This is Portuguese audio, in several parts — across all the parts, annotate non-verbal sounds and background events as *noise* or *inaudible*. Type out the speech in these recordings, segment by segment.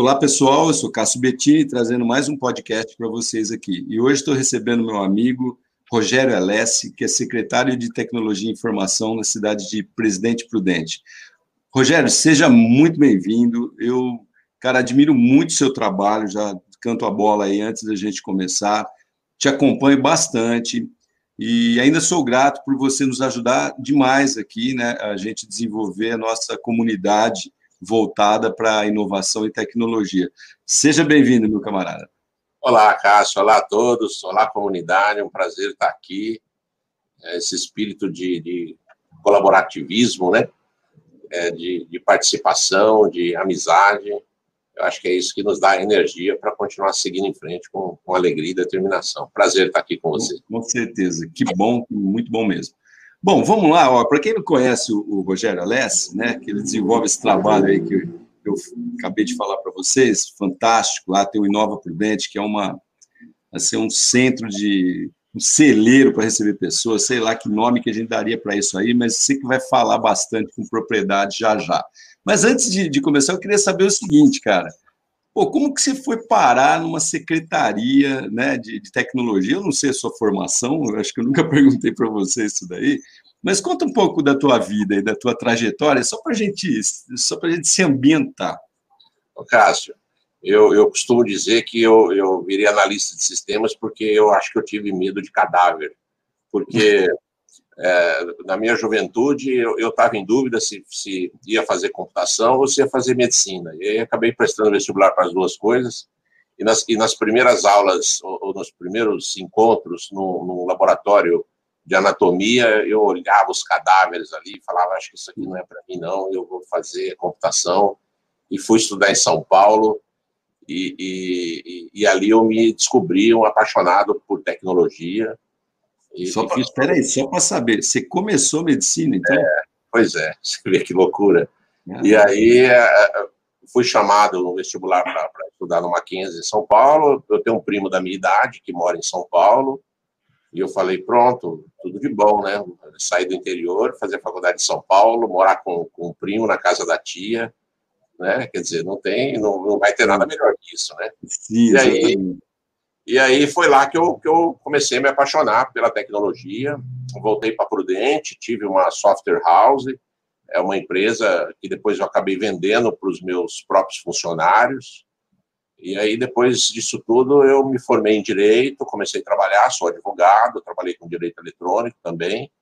Olá, pessoal. Eu sou Cássio Bettini, trazendo mais um podcast para vocês aqui. E hoje estou recebendo meu amigo Rogério Alessi, que é secretário de Tecnologia e Informação na cidade de Presidente Prudente. Rogério, seja muito bem-vindo. Eu, cara, admiro muito o seu trabalho, já canto a bola aí antes da gente começar. Te acompanho bastante e ainda sou grato por você nos ajudar demais aqui, né, a gente desenvolver a nossa comunidade voltada para inovação e tecnologia. Seja bem-vindo, meu camarada. Olá, Cássio. Olá a todos. Olá, comunidade. É um prazer estar aqui. É, esse espírito de, de colaborativismo, né? É, de, de, participação, de amizade. Eu acho que é isso que nos dá energia para continuar seguindo em frente com, com alegria e determinação. Prazer estar aqui com você. Com certeza. Que bom, muito bom mesmo. Bom, vamos lá. Para quem não conhece o, Rogério Alessi, né, que ele desenvolve esse trabalho aí que eu, eu acabei de falar para vocês, fantástico. Lá tem o Inova Prudente, que é uma assim, um centro de um celeiro para receber pessoas, sei lá que nome que a gente daria para isso aí, mas sei que vai falar bastante com propriedade já já. Mas antes de, de começar, eu queria saber o seguinte, cara. Pô, como que você foi parar numa secretaria né, de, de tecnologia? Eu não sei a sua formação, acho que eu nunca *laughs* perguntei para você isso daí, mas conta um pouco da tua vida e da tua trajetória, só para gente, só a gente se ambientar. Ô, Cássio, eu, eu costumo dizer que eu, eu virei analista de sistemas porque eu acho que eu tive medo de cadáver. Porque *laughs* é, na minha juventude eu estava em dúvida se, se ia fazer computação ou se ia fazer medicina. E aí acabei prestando vestibular para as duas coisas. E nas, e nas primeiras aulas, ou, ou nos primeiros encontros no, no laboratório de anatomia, eu olhava os cadáveres ali e falava, acho que isso aqui não é para mim não, eu vou fazer computação. E fui estudar em São Paulo, e, e, e ali eu me descobri um apaixonado por tecnologia. E, só para fiz... Peraí, só para saber, você começou medicina, então? É, pois é, *laughs* você vê que loucura. Ah, e aí é, é, fui chamado no vestibular para estudar no Mackenzie em São Paulo, eu tenho um primo da minha idade que mora em São Paulo, e eu falei, pronto, tudo de bom, né? Sair do interior, fazer faculdade em São Paulo, morar com, com um primo na casa da tia, né? Quer dizer, não tem, não, não vai ter nada melhor que isso, né? Sim, e aí, e aí foi lá que eu, que eu comecei a me apaixonar pela tecnologia. Voltei para Prudente, tive uma software house, é uma empresa que depois eu acabei vendendo para os meus próprios funcionários. E aí, depois disso tudo, eu me formei em Direito, comecei a trabalhar, sou advogado, trabalhei com Direito Eletrônico também.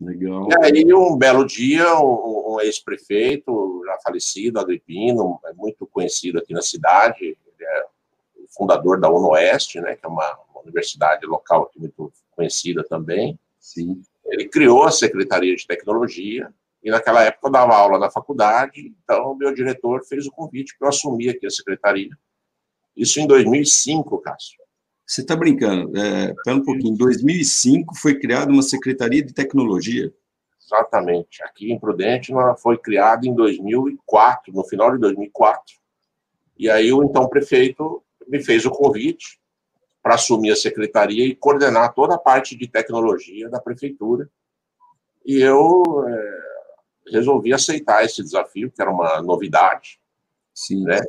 Legal. E aí, um belo dia, um, um ex-prefeito, já falecido, Agripino, é muito conhecido aqui na cidade, ele é fundador da UNOeste, né, que é uma, uma universidade local aqui muito conhecida também. Sim. Ele criou a Secretaria de Tecnologia, e naquela época eu dava aula na faculdade, então o meu diretor fez o convite para eu assumir aqui a secretaria. Isso em 2005, Cássio. Você está brincando. É, pera um pouquinho. Em 2005 foi criada uma Secretaria de Tecnologia. Exatamente. Aqui em Prudente ela foi criada em 2004, no final de 2004. E aí o então prefeito me fez o convite para assumir a secretaria e coordenar toda a parte de tecnologia da prefeitura. E eu é, resolvi aceitar esse desafio, que era uma novidade. Sim. Né?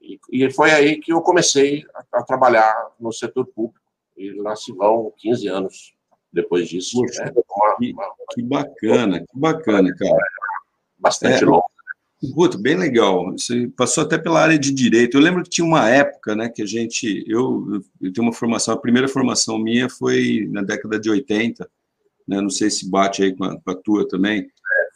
E, e foi aí que eu comecei a, a, trabalhar no setor público. E lá se vão 15 anos depois disso. Poxa, né? uma, que, uma, que, bacana, que bacana, cara. Bastante é, longo. Guto, bem legal. Você passou até pela área de direito. Eu lembro que tinha uma época, né, que a gente, eu, eu tenho uma formação, a primeira formação minha foi na década de 80, né, não sei se bate aí com a, com a tua também,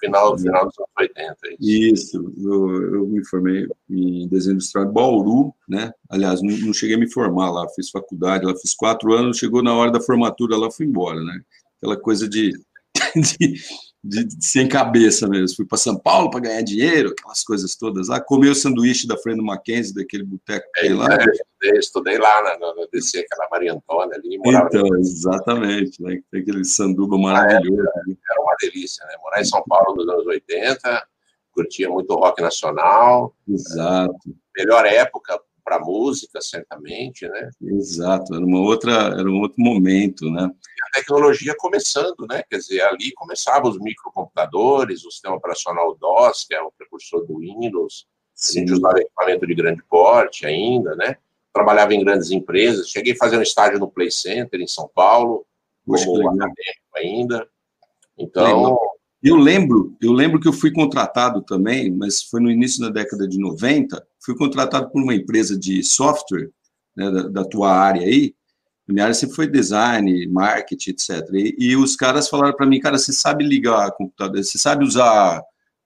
final, final dos anos 80. É isso, isso eu, eu, me formei em desenho industrial em Bauru, né? Aliás, não, não, cheguei a me formar lá, fiz faculdade, lá fiz quatro anos, chegou na hora da formatura lá, fui embora, né? Aquela coisa de, *laughs* de de, de, sem cabeça mesmo. Fui para São Paulo para ganhar dinheiro, aquelas coisas todas lá. Comi o sanduíche da frente do Mackenzie, daquele boteco que é, lá. É, estudei, estudei, lá na, na, DC, aquela Maria Antônia ali. Então, ali. exatamente. Né? Tem aquele sanduba maravilhoso. Ah, era, era, uma delícia, né? Morar em São Paulo nos anos 80, curtia muito rock nacional. Exato. Melhor época para música, certamente, né? Exato, era uma outra, era um outro momento, né? E a tecnologia começando, né? Quer dizer, ali começavam os microcomputadores, o sistema operacional DOS, que é o precursor do Windows, A gente usava equipamento de grande porte ainda, né? Trabalhava em grandes empresas. Cheguei a fazer um estágio no Play Center, em São Paulo, como acadêmico ainda. Então... Eu lembro, eu lembro que eu fui contratado também, mas foi no início da década de 90, fui contratado por uma empresa de software, né, da, da tua área aí, minha área sempre foi design, marketing, etc. E, e os caras falaram para mim, cara, você sabe ligar computador, você sabe usar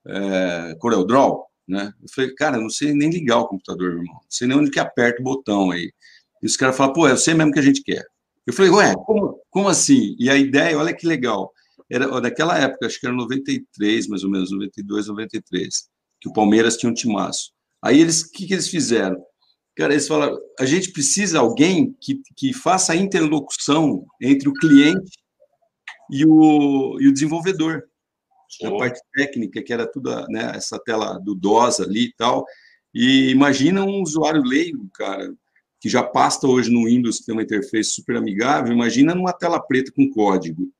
é, CorelDRAW? Né? Eu falei, cara, eu não sei nem ligar o computador, irmão. Não sei nem onde que aperta o botão aí. E os caras falaram, pô, eu sei mesmo que a gente quer. Eu falei, ué, como, como assim? E a ideia, olha que legal, era naquela época, acho que era 93, mais ou menos, 92, 93, que o Palmeiras tinha um timaço. Aí eles, o que, que eles fizeram? Cara, eles falaram, a gente precisa de alguém que, que faça a interlocução entre o cliente e o, e o desenvolvedor. Sim. A parte técnica, que era tudo, né, essa tela do DOS ali e tal. E imagina um usuário leigo, cara, que já pasta hoje no Windows, que tem uma interface super amigável, imagina numa tela preta com código.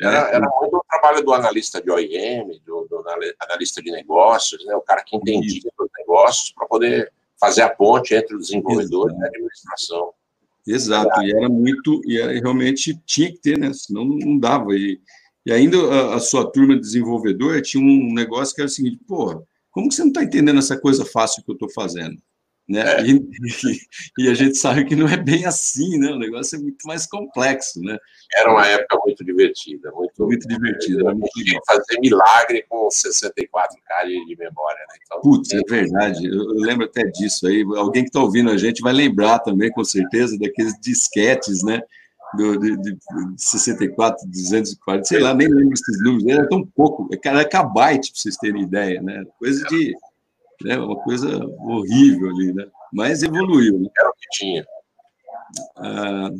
Era, era muito o trabalho do analista de OEM, do, do analista de negócios, né, o cara que entendia os negócios para poder fazer a ponte entre o desenvolvedor Exato. e a administração. Exato, e era muito, e era, realmente tinha que ter, né? Senão não dava. E, e ainda a, a, sua turma de desenvolvedor tinha um negócio que era o seguinte: porra, como que você não está entendendo essa coisa fácil que eu estou fazendo? Né? É. E, e, a gente sabe que não é bem assim, né? O negócio é muito mais complexo, né? Era uma época muito divertida, muito, muito divertida. Era muito fazer milagre com 64K de memória, né? Então, Putz, é verdade. Eu, eu, lembro até disso aí. Alguém que está ouvindo a gente vai lembrar também, com certeza, daqueles disquetes, né? Do, de, de 64, 240, sei lá, nem lembro esses números, era tão pouco, era kbyte, para vocês terem ideia, né? Coisa de né? Uma coisa horrível ali, né? Mas evoluiu. Né? Era o que tinha. Ah,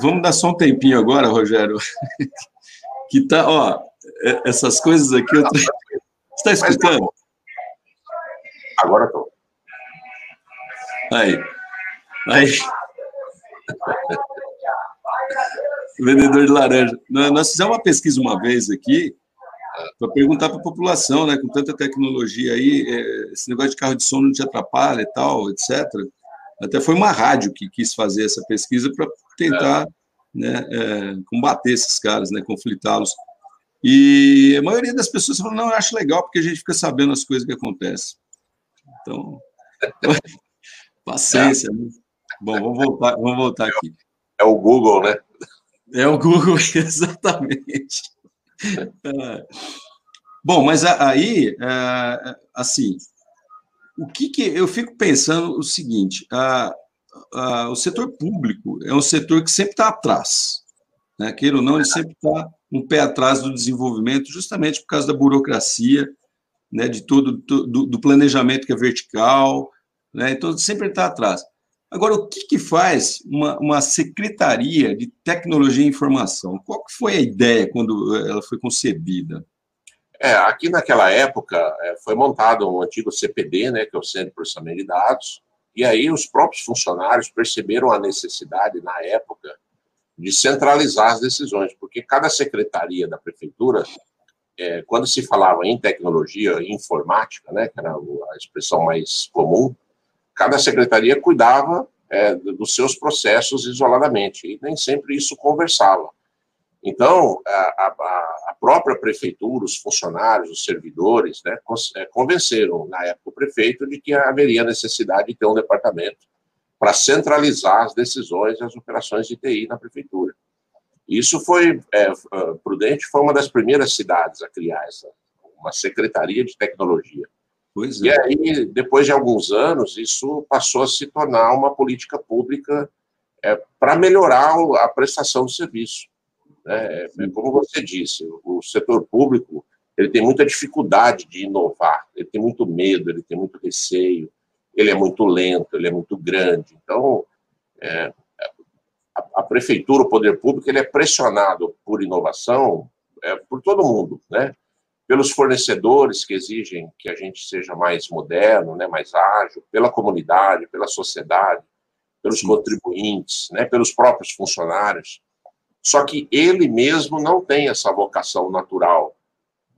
vamos dar só um tempinho agora, Rogério. *laughs* que tá, ó, é, essas coisas aqui. Eu. Você está escutando? Agora estou. Aí. Aí. *laughs* Vendedor de laranja. Nós fizemos uma pesquisa uma vez aqui para perguntar para a população, né, com tanta tecnologia aí, é, esse negócio de carro de som não te atrapalha e tal, etc. Até foi uma rádio que quis fazer essa pesquisa para tentar né, é, combater esses caras, né, conflitá-los. E a maioria das pessoas falou, não, eu acho legal, porque a gente fica sabendo as coisas que acontecem. Então, *laughs* paciência. Né? Bom, vamos voltar, vamos voltar aqui. É o Google, né? É o Google, *laughs* exatamente. É. Bom, mas aí, é, assim, o que, que eu fico pensando o seguinte: a, a, o setor público é um setor que sempre está atrás, né? queira ou não, ele sempre está um pé atrás do desenvolvimento, justamente por causa da burocracia, né? de todo do, do planejamento que é vertical, né? então sempre está atrás. Agora, o que, que faz uma, uma, secretaria de tecnologia e informação? Qual foi a ideia quando ela foi concebida? É, aqui naquela época é, foi montado um antigo CPD, né, que é o Centro de Processamento de Dados, e aí os próprios funcionários perceberam a necessidade, na época, de centralizar as decisões, porque cada secretaria da prefeitura, é, quando se falava em tecnologia, informática, né, que era a expressão mais comum, cada secretaria cuidava é, dos seus processos isoladamente, e nem sempre isso conversava. Então, a, a, a própria prefeitura, os funcionários, os servidores, né, é, convenceram, na época, o prefeito de que haveria necessidade de ter um departamento para centralizar as decisões e as operações de TI na prefeitura. Isso foi, é, Prudente foi uma das primeiras cidades a criar essa, uma secretaria de tecnologia. Pois e é. aí, depois de alguns anos, isso passou a se tornar uma política pública é, para melhorar a prestação do serviço. Né? É, como você disse, o setor público ele tem muita dificuldade de inovar, ele tem muito medo, ele tem muito receio, ele é muito lento, ele é muito grande. Então, é, a, a, prefeitura, o poder público, ele é pressionado por inovação é, por todo mundo, né? Pelos fornecedores que exigem que a gente seja mais moderno, né, mais ágil, pela comunidade, pela sociedade, pelos Sim. contribuintes, né, pelos próprios funcionários. Só que ele mesmo não tem essa vocação natural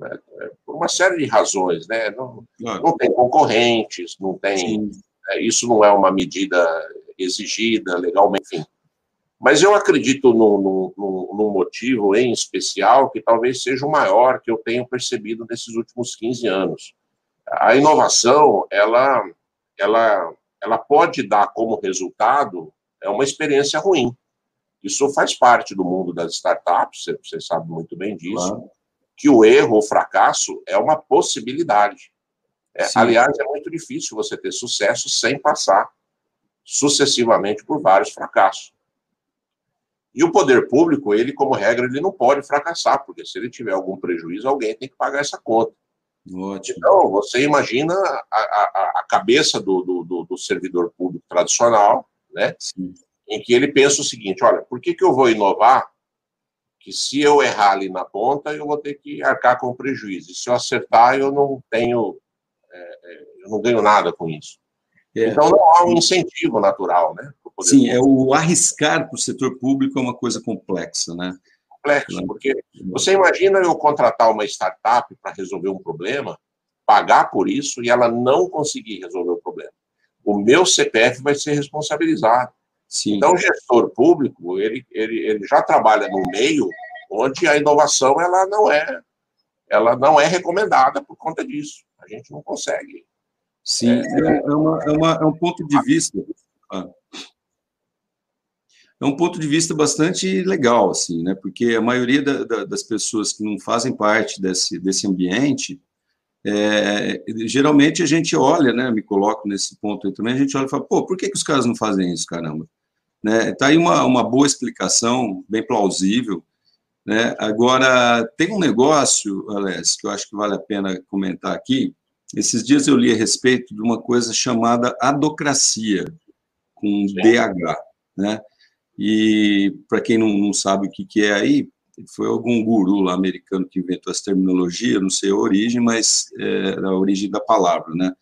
Né? É, por uma série de razões, né? Não, claro. não tem concorrentes, não tem. É, isso não é uma medida exigida legalmente, enfim. Mas eu acredito num, num, num, motivo em especial que talvez seja o maior que eu tenho percebido nesses últimos 15 anos. A inovação, ela, ela, ela pode dar como resultado é uma experiência ruim. Isso faz parte do mundo das startups, você, você sabe muito bem disso, claro. que o erro, o fracasso é uma possibilidade. É, aliás, é muito difícil você ter sucesso sem passar sucessivamente por vários fracassos. E o poder público, ele, como regra, ele não pode fracassar, porque se ele tiver algum prejuízo, alguém tem que pagar essa conta. Ótimo. Então, você imagina a, a, a cabeça do, do, do, servidor público tradicional, né? Sim. Em que ele pensa o seguinte: olha, por que, que eu vou inovar? Que se eu errar ali na ponta, eu vou ter que arcar com prejuízo. E se eu acertar, eu não tenho, é, eu não ganho nada com isso. É. Então, não há um incentivo natural, né? Sim, é o arriscar para o setor público é uma coisa complexa, né? Complexo, porque você imagina eu contratar uma startup para resolver um problema, pagar por isso e ela não conseguir resolver o problema. O meu CPF vai ser responsabilizado. Sim. Então, o gestor público, ele, ele, ele já trabalha no meio onde a inovação ela não é ela não é recomendada por conta disso. A gente não consegue. Sim, é, é, é uma, é, uma, é um ponto de vista. Ah é um ponto de vista bastante legal, assim, né? Porque a maioria da, da, das pessoas que não fazem parte desse, desse ambiente, é, geralmente a gente olha, né? Me coloco nesse ponto aí também, a gente olha e fala, pô, por que, que os caras não fazem isso, caramba? Né? Tá aí uma, uma boa explicação, bem plausível, né? Agora, tem um negócio, Alex, que eu acho que vale a pena comentar aqui. Esses dias eu li a respeito de uma coisa chamada adocracia, com Sim. DH, né? E, para quem não, não, sabe o que, que é aí, foi algum guru lá americano que inventou essa terminologia, não sei a origem, mas é a origem da palavra, né?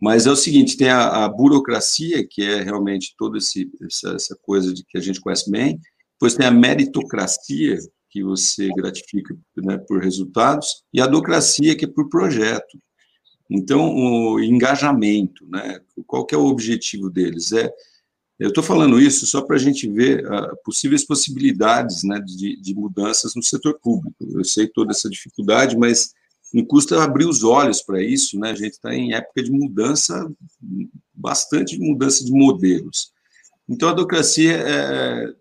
Mas é o seguinte, tem a, a burocracia, que é realmente toda essa, essa, coisa de que a gente conhece bem, depois tem a meritocracia, que você gratifica né, por resultados, e a docracia, que é por projeto. Então, o engajamento, né? Qual que é o objetivo deles? É eu estou falando isso só para a gente ver uh, possíveis possibilidades né, de, de, mudanças no setor público. Eu sei toda essa dificuldade, mas não custa abrir os olhos para isso. Né? A gente está em época de mudança, bastante mudança de modelos. Então, a advocacia é,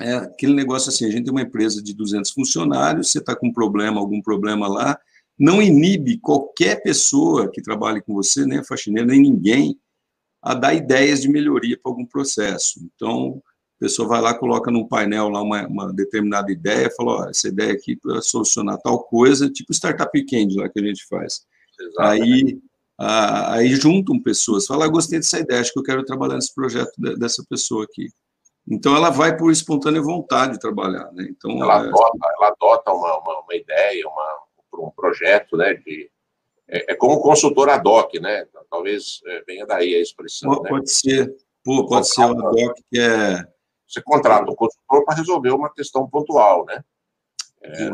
é aquele negócio assim: a gente tem uma empresa de 200 funcionários, você está com um problema, algum problema lá, não inibe qualquer pessoa que trabalhe com você, nem a faxineira, nem ninguém, a dar ideias de melhoria para algum processo. Então, a pessoa vai lá, coloca num painel lá uma, uma determinada ideia, fala, ó, essa ideia aqui para solucionar tal coisa, tipo startup weekend lá que a gente faz. Aí, a, aí juntam pessoas, fala, ah, gostei dessa ideia, acho que eu quero trabalhar nesse projeto de, dessa pessoa aqui. Então, ela vai por espontânea vontade de trabalhar, né? Então, ela, é... adota, ela adota uma, uma, uma ideia, uma, um projeto, né, de, é, é como consultor ad hoc, né? Talvez é, venha daí a expressão. Pô, né? Pode ser, Pô, pode ser um ad hoc que é. Você contrata um consultor para resolver uma questão pontual, né? É,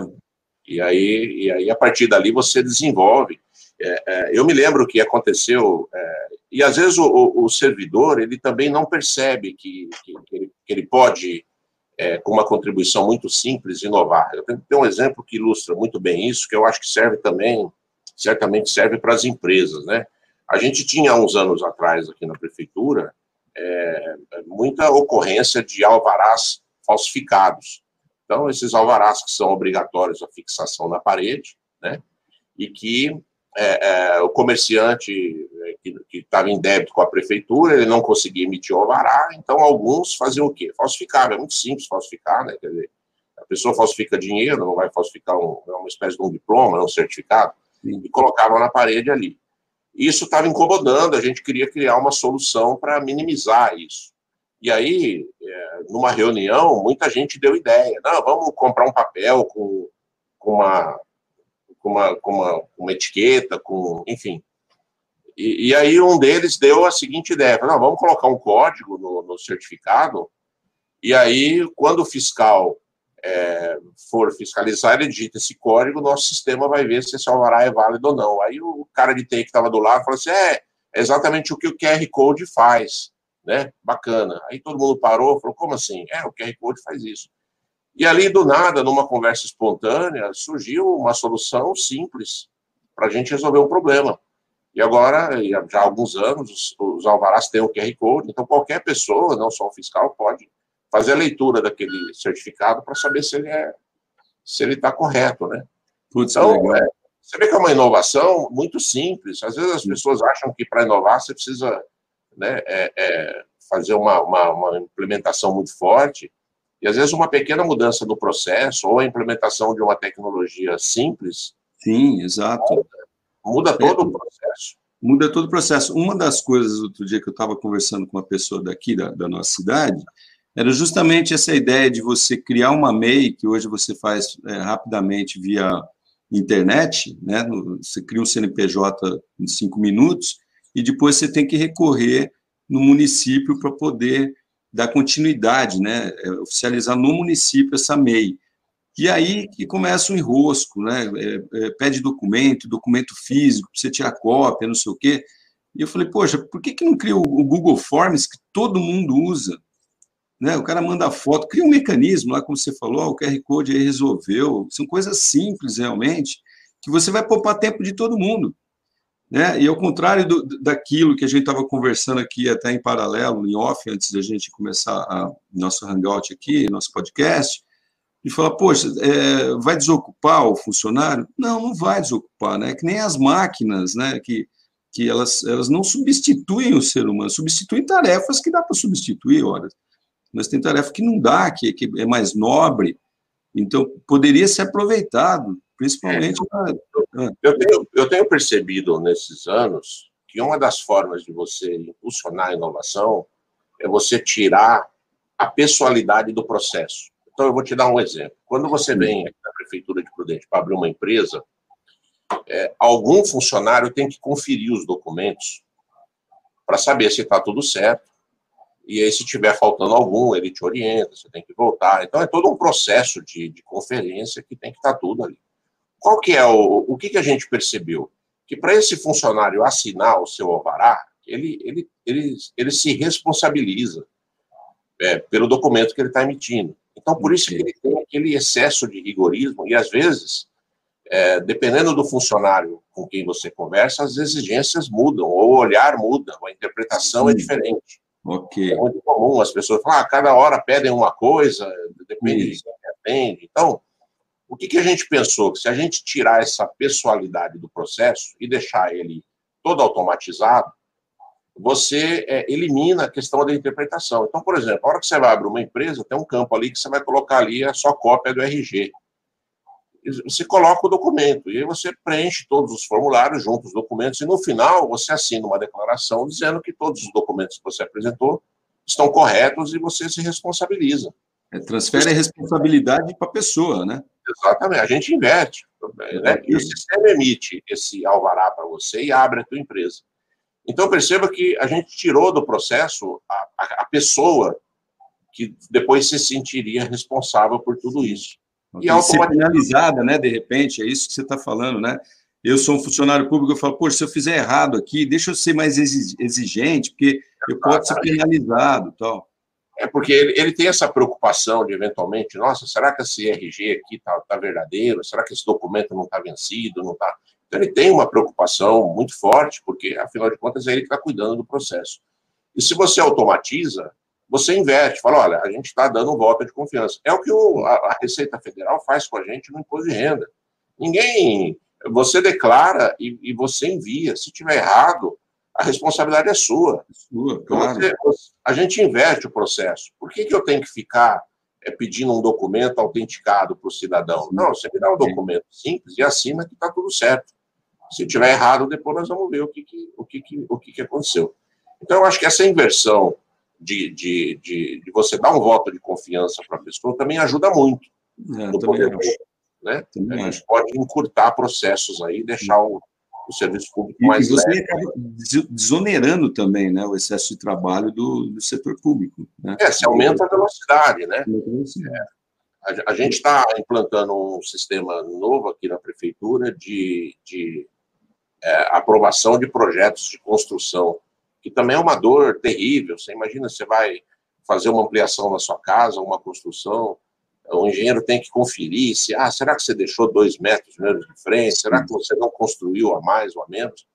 e, aí, e aí, a partir dali, você desenvolve. É, é, eu me lembro que aconteceu, é, e às vezes o, o, servidor ele também não percebe que, que, que, ele, que ele, pode, com uma contribuição muito simples, inovar. Eu tenho, tenho um exemplo que ilustra muito bem isso, que eu acho que serve também certamente serve para as empresas, né? A gente tinha uns anos atrás aqui na prefeitura é, muita ocorrência de alvarás falsificados. Então, esses alvarás que são obrigatórios a fixação na parede, né? E que é, é, o comerciante é, que estava em débito com a prefeitura, ele não conseguia emitir o alvará, então alguns faziam o quê? Falsificavam, é muito simples falsificar, né? Quer dizer, a pessoa falsifica dinheiro, não vai falsificar um, uma espécie de um diploma, um certificado e colocavam na parede ali. Isso estava incomodando, a gente queria criar uma solução para minimizar isso. E aí, é, numa reunião, muita gente deu ideia. Não, vamos comprar um papel com, com, uma, com, uma, com uma, uma etiqueta, com, enfim. E, e, aí um deles deu a seguinte ideia: não, vamos colocar um código no, no certificado, e aí, quando o fiscal é, for fiscalizar, ele digita esse código, nosso sistema vai ver se esse alvará é válido ou não. Aí o cara de TI que estava do lado falou assim: é, é exatamente o que o QR Code faz, né? Bacana. Aí todo mundo parou, falou: como assim? É, o QR Code faz isso. E ali, do nada, numa conversa espontânea, surgiu uma solução simples para a gente resolver um problema. E agora, já há alguns anos, os, os alvarás têm o QR Code, então qualquer pessoa, não só o fiscal, pode fazer a leitura daquele certificado para saber se ele é se ele está correto, né? Putz, então, é, você vê que é uma inovação muito simples. Às vezes as pessoas acham que para inovar você precisa né, é, é, fazer uma, uma, uma, implementação muito forte. E às vezes uma pequena mudança no processo ou a implementação de uma tecnologia simples. Sim, exato. Muda, muda todo o processo. Muda todo o processo. Uma das coisas, outro dia que eu estava conversando com uma pessoa daqui, da, da nossa cidade, era justamente essa ideia de você criar uma MEI, que hoje você faz é, rapidamente via internet, né? Você cria um CNPJ em cinco minutos e depois você tem que recorrer no município para poder dar continuidade, né? É, oficializar no município essa MEI. E aí que começa o enrosco, né? É, é, pede documento, documento físico, para você tirar cópia, não sei o quê. E eu falei, poxa, por que, que não cria o Google Forms que todo mundo usa? Né? O cara manda foto, cria um mecanismo lá, como você falou, o QR Code aí resolveu. São coisas simples, realmente, que você vai poupar tempo de todo mundo. Né? E ao contrário do, daquilo que a gente estava conversando aqui até em paralelo, em off, antes da gente começar a, nosso hangout aqui, nosso podcast, e falar, poxa, é, vai desocupar o funcionário? Não, não vai desocupar, né? Que nem as máquinas, né? Que, que elas, elas não substituem o ser humano, substituem tarefas que dá para substituir, horas mas tem tarefa que não dá, que, que é mais nobre, então poderia ser aproveitado, principalmente. É, eu, tenho, eu tenho percebido nesses anos que uma das formas de você impulsionar a inovação é você tirar a pessoalidade do processo. Então, eu vou te dar um exemplo. Quando você vem aqui na Prefeitura de Prudente para abrir uma empresa, é, algum funcionário tem que conferir os documentos para saber se está tudo certo, e aí, se tiver faltando algum, ele te orienta, você tem que voltar. Então, é todo um processo de, de conferência que tem que estar tudo ali. Qual que é o, o que, que a gente percebeu? Que para esse funcionário assinar o seu alvará, ele, ele, ele, ele se responsabiliza é, pelo documento que ele está emitindo. Então, por isso que ele tem aquele excesso de rigorismo, e às vezes, é, dependendo do funcionário com quem você conversa, as exigências mudam, ou o olhar muda, ou a interpretação é Sim. é diferente. Ok. É muito comum as pessoas falar, ah, cada hora pedem uma coisa, depende Isso. de quem atende. Então, o que, que a gente pensou? Que se a gente tirar essa pessoalidade do processo e deixar ele todo automatizado, você é, elimina a questão da interpretação. Então, por exemplo, a hora que você vai abrir uma empresa, tem um campo ali que você vai colocar ali a sua cópia do RG você coloca o documento, e aí você preenche todos os formulários junto os documentos, e no final você assina uma declaração dizendo que todos os documentos que você apresentou estão corretos e você se responsabiliza. É, transfere a responsabilidade para a pessoa, né? Exatamente, a gente inverte. Né? E o sistema emite esse alvará para você e abre a tua empresa. Então perceba que a gente tirou do processo a, a, a pessoa que depois se sentiria responsável por tudo isso. E ser penalizada, né? De repente, é isso que você está falando, né? Eu sou um funcionário público, eu falo, poxa, se eu fizer errado aqui, deixa eu ser mais exigente, porque eu posso ser penalizado tal. É porque ele, ele, tem essa preocupação de, eventualmente, nossa, será que esse RG aqui está tá verdadeiro? Será que esse documento não está vencido? Não tá... Então, ele tem uma preocupação muito forte, porque, afinal de contas, é ele que está cuidando do processo. E se você automatiza, você inverte, fala, olha, a gente está dando um voto de confiança. É o que o, a, a, Receita Federal faz com a gente no imposto de renda. Ninguém, você declara e, e você envia. Se tiver errado, a responsabilidade é sua. sua claro. você, a gente inverte o processo. Por que, que eu tenho que ficar é, pedindo um documento autenticado para o cidadão? Não, você me dá um documento simples e assina que está tudo certo. Se tiver errado, depois nós vamos ver o que, que, o que, que, o que, que aconteceu. Então, eu acho que essa inversão de, de, de, de você dar um voto de confiança para a pessoa também ajuda muito é, no poder né? A gente pode encurtar processos aí, deixar o, o serviço público mais e você leve. acaba desonerando também né, o excesso de trabalho do, do setor público. Né? É, se aumenta a velocidade, né? É. a, a gente está implantando um sistema novo aqui na prefeitura de, de é, aprovação de projetos de construção, que também é uma dor terrível. Você imagina, você vai fazer uma ampliação na sua casa, uma construção, o engenheiro tem que conferir se, ah, será que você deixou dois metros menos de frente? Será que você não construiu a mais ou a menos?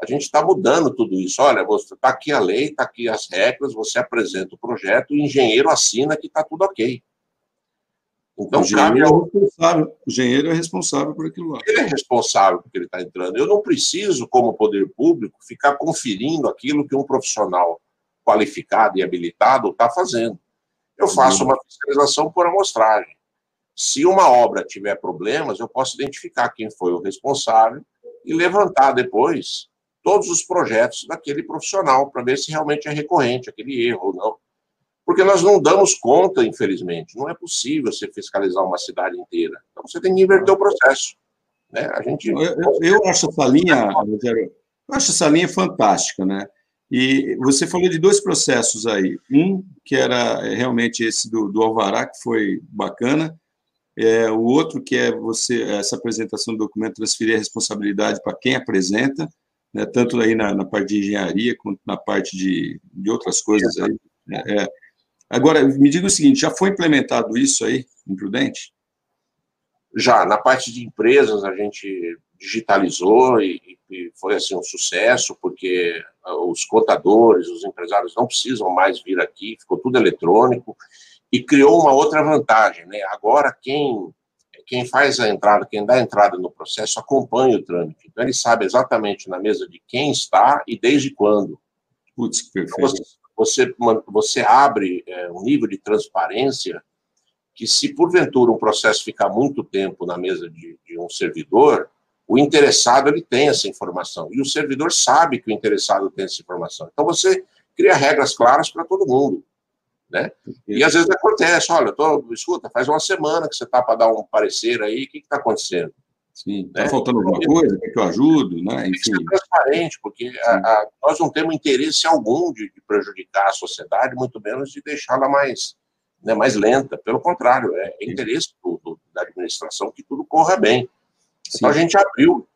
A gente está mudando tudo isso. Olha, está aqui a lei, está aqui as regras, você apresenta o projeto, o engenheiro assina que está tudo ok. Então, o engenheiro, ao... é responsável, o engenheiro é responsável por aquilo lá. Ele é responsável porque ele está entrando. Eu não preciso, como poder público, ficar conferindo aquilo que um profissional qualificado e habilitado está fazendo. Eu faço uma fiscalização por amostragem. Se uma obra tiver problemas, eu posso identificar quem foi o responsável e levantar depois todos os projetos daquele profissional para ver se realmente é recorrente aquele erro ou não. Porque nós não damos conta, infelizmente. Não é possível você fiscalizar uma cidade inteira. Então você tem que inverter o processo. Né? A gente... eu, eu, eu acho essa linha, eu acho essa linha fantástica, né? E você falou de dois processos aí. Um, que era realmente esse do, do Alvará, que foi bacana. É, o outro, que é você essa apresentação do documento, transferir a responsabilidade para quem apresenta, né, tanto aí na, na, parte de engenharia, quanto na parte de, de outras coisas aí. Né, é. Agora, me diga o seguinte, já foi implementado isso aí, em Prudente? Já, na parte de empresas, a gente digitalizou e, e foi assim um sucesso, porque ah, os contadores, os empresários não precisam mais vir aqui, ficou tudo eletrônico, e criou uma outra vantagem, né? Agora quem quem faz a entrada, quem dá a entrada no processo, acompanha o trâmite. Então, ele sabe exatamente na mesa de quem está e desde quando. Putz, perfeito. Então, você, você, você abre é, um nível de transparência que, se porventura um processo ficar muito tempo na mesa de, de um servidor, o interessado ele tem essa informação e o servidor sabe que o interessado tem essa informação. Então você cria regras claras para todo mundo, né? E às vezes acontece, olha, tô, escuta, faz uma semana que você está para dar um parecer aí, o que está acontecendo? Sim, está né? faltando alguma coisa, quer que eu ajudo, né? Enfim. Tem que ser transparente, porque a, a, nós não temos interesse algum de, de, prejudicar a sociedade, muito menos de deixá-la mais, né, mais lenta. Pelo contrário, é, é interesse do, do, da administração que tudo corra bem. Então a gente abriu,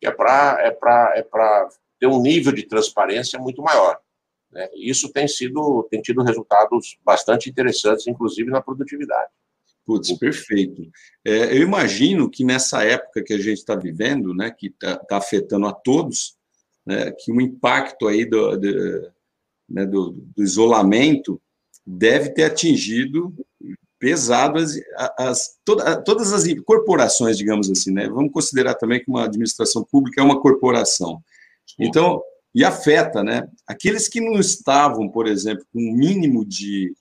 que é para é é ter um nível de transparência muito maior. Né? Isso tem sido tem tido resultados bastante interessantes, inclusive na produtividade. Putz, perfeito. É, eu imagino que nessa época que a gente está vivendo, né, que está tá afetando a todos, né, que o impacto aí do, do, né, do, do isolamento deve ter atingido pesado as, as, toda, todas as corporações, digamos assim, né? Vamos considerar também que uma administração pública é uma corporação. Então, e afeta, né? Aqueles que não estavam, por exemplo, com um mínimo de,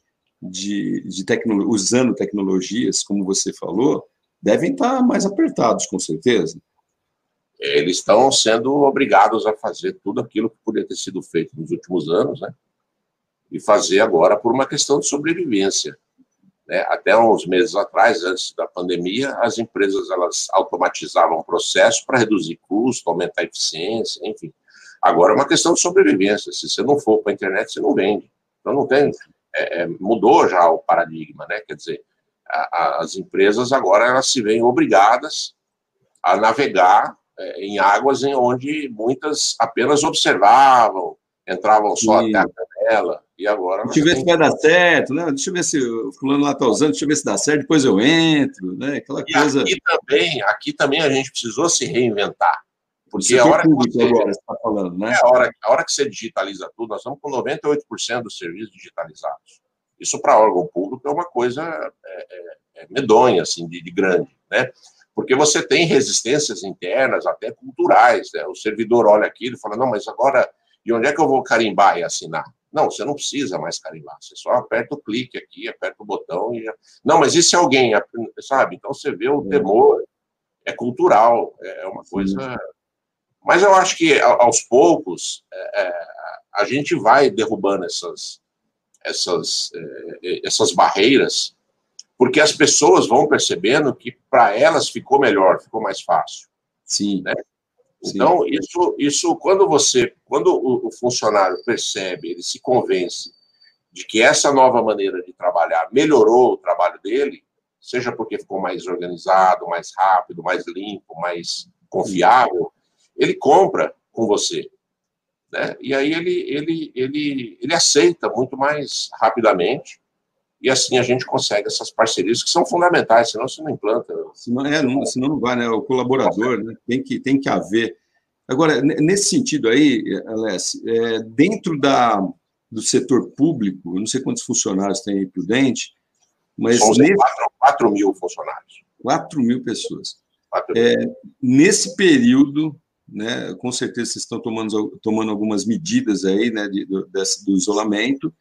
de, de usando tecnologias, como você falou, devem estar mais apertados, com certeza. Eles estão sendo obrigados a fazer tudo aquilo que poderia ter sido feito nos últimos anos, né? E fazer agora por uma questão de sobrevivência. Né? Até uns meses atrás, antes da pandemia, as empresas elas automatizavam o processo para reduzir custo, aumentar a eficiência, enfim. Agora é uma questão de sobrevivência. Se você não for para a internet, você não vende. Então não tem. É, é, mudou já o paradigma, né? Quer dizer, a, a, as empresas agora elas se veem obrigadas a navegar é, em águas em onde muitas apenas observavam, entravam só Sim. até a janela. E agora. Deixa eu ver se vai dar certo, né? Deixa eu ver se o fulano lá está usando, deixa eu ver se dá certo, depois eu entro, né? Aquela e coisa. Aqui também, aqui também a gente precisou se reinventar. Porque a hora, que você, agora, tá falando, né? é a, hora, a hora que você digitaliza tudo, nós estamos com 98% dos serviços digitalizados. Isso para órgão público é uma coisa é, é, é medonha, assim, de, de, grande, né? Porque você tem resistências internas, até culturais, né? O servidor olha aquilo e fala, não, mas agora, e onde é que eu vou carimbar e assinar? Não, você não precisa mais carimbar, você só aperta o clique aqui, aperta o botão e já... Não, mas e se alguém, sabe? Então você vê o é. temor, é cultural, é uma coisa... Mas eu acho que aos poucos é, é, a gente vai derrubando essas, essas, é, essas barreiras, porque as pessoas vão percebendo que para elas ficou melhor, ficou mais fácil. Sim. Né? Então, isso, isso quando você, quando o, o, funcionário percebe, ele se convence de que essa nova maneira de trabalhar melhorou o trabalho dele, seja porque ficou mais organizado, mais rápido, mais limpo, mais confiável, ele compra com você. Né? E aí ele, ele, ele, ele aceita muito mais rapidamente e assim a gente consegue essas parcerias que são fundamentais, senão você não implanta. Senão, é, não, senão não vai, né? O colaborador né? tem, que, tem que haver. Agora, nesse sentido aí, Alessi, é, dentro da, do setor público, eu não sei quantos funcionários tem aí Prudente, mas... São nesse... 4, 4 mil funcionários. 4 mil pessoas. 4 mil. É, nesse período, né, com certeza vocês estão tomando, tomando algumas medidas aí, né, de, do, desse, do isolamento,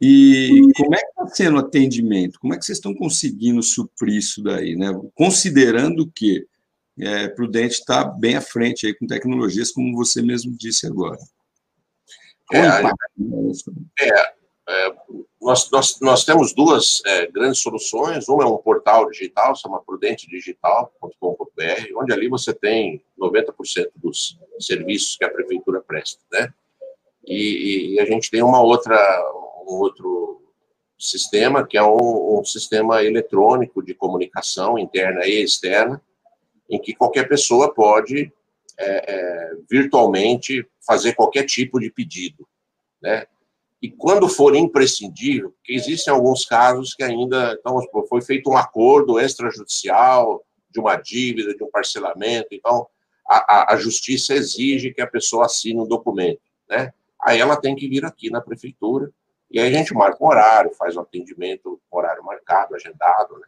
e como é que está sendo o atendimento? Como é que vocês estão conseguindo suprir isso daí, né? Considerando que é, Prudente está bem à frente aí com tecnologias, como você mesmo disse agora. É, é, é, nós, nós, nós temos duas é, grandes soluções. Uma é um portal digital, chama prudentedigital.com.br, onde ali você tem 90% dos serviços que a prefeitura presta, né? E, e, a gente tem uma outra, um outro sistema, que é um, um sistema eletrônico de comunicação interna e externa, em que qualquer pessoa pode é, é, virtualmente fazer qualquer tipo de pedido, né? E quando for imprescindível, porque existem alguns casos que ainda então, foi feito um acordo extrajudicial de uma dívida, de um parcelamento, então a, a, a justiça exige que a pessoa assine um documento, né? Aí ela tem que vir aqui na prefeitura e aí a gente marca um horário, faz um atendimento, horário marcado, agendado, né?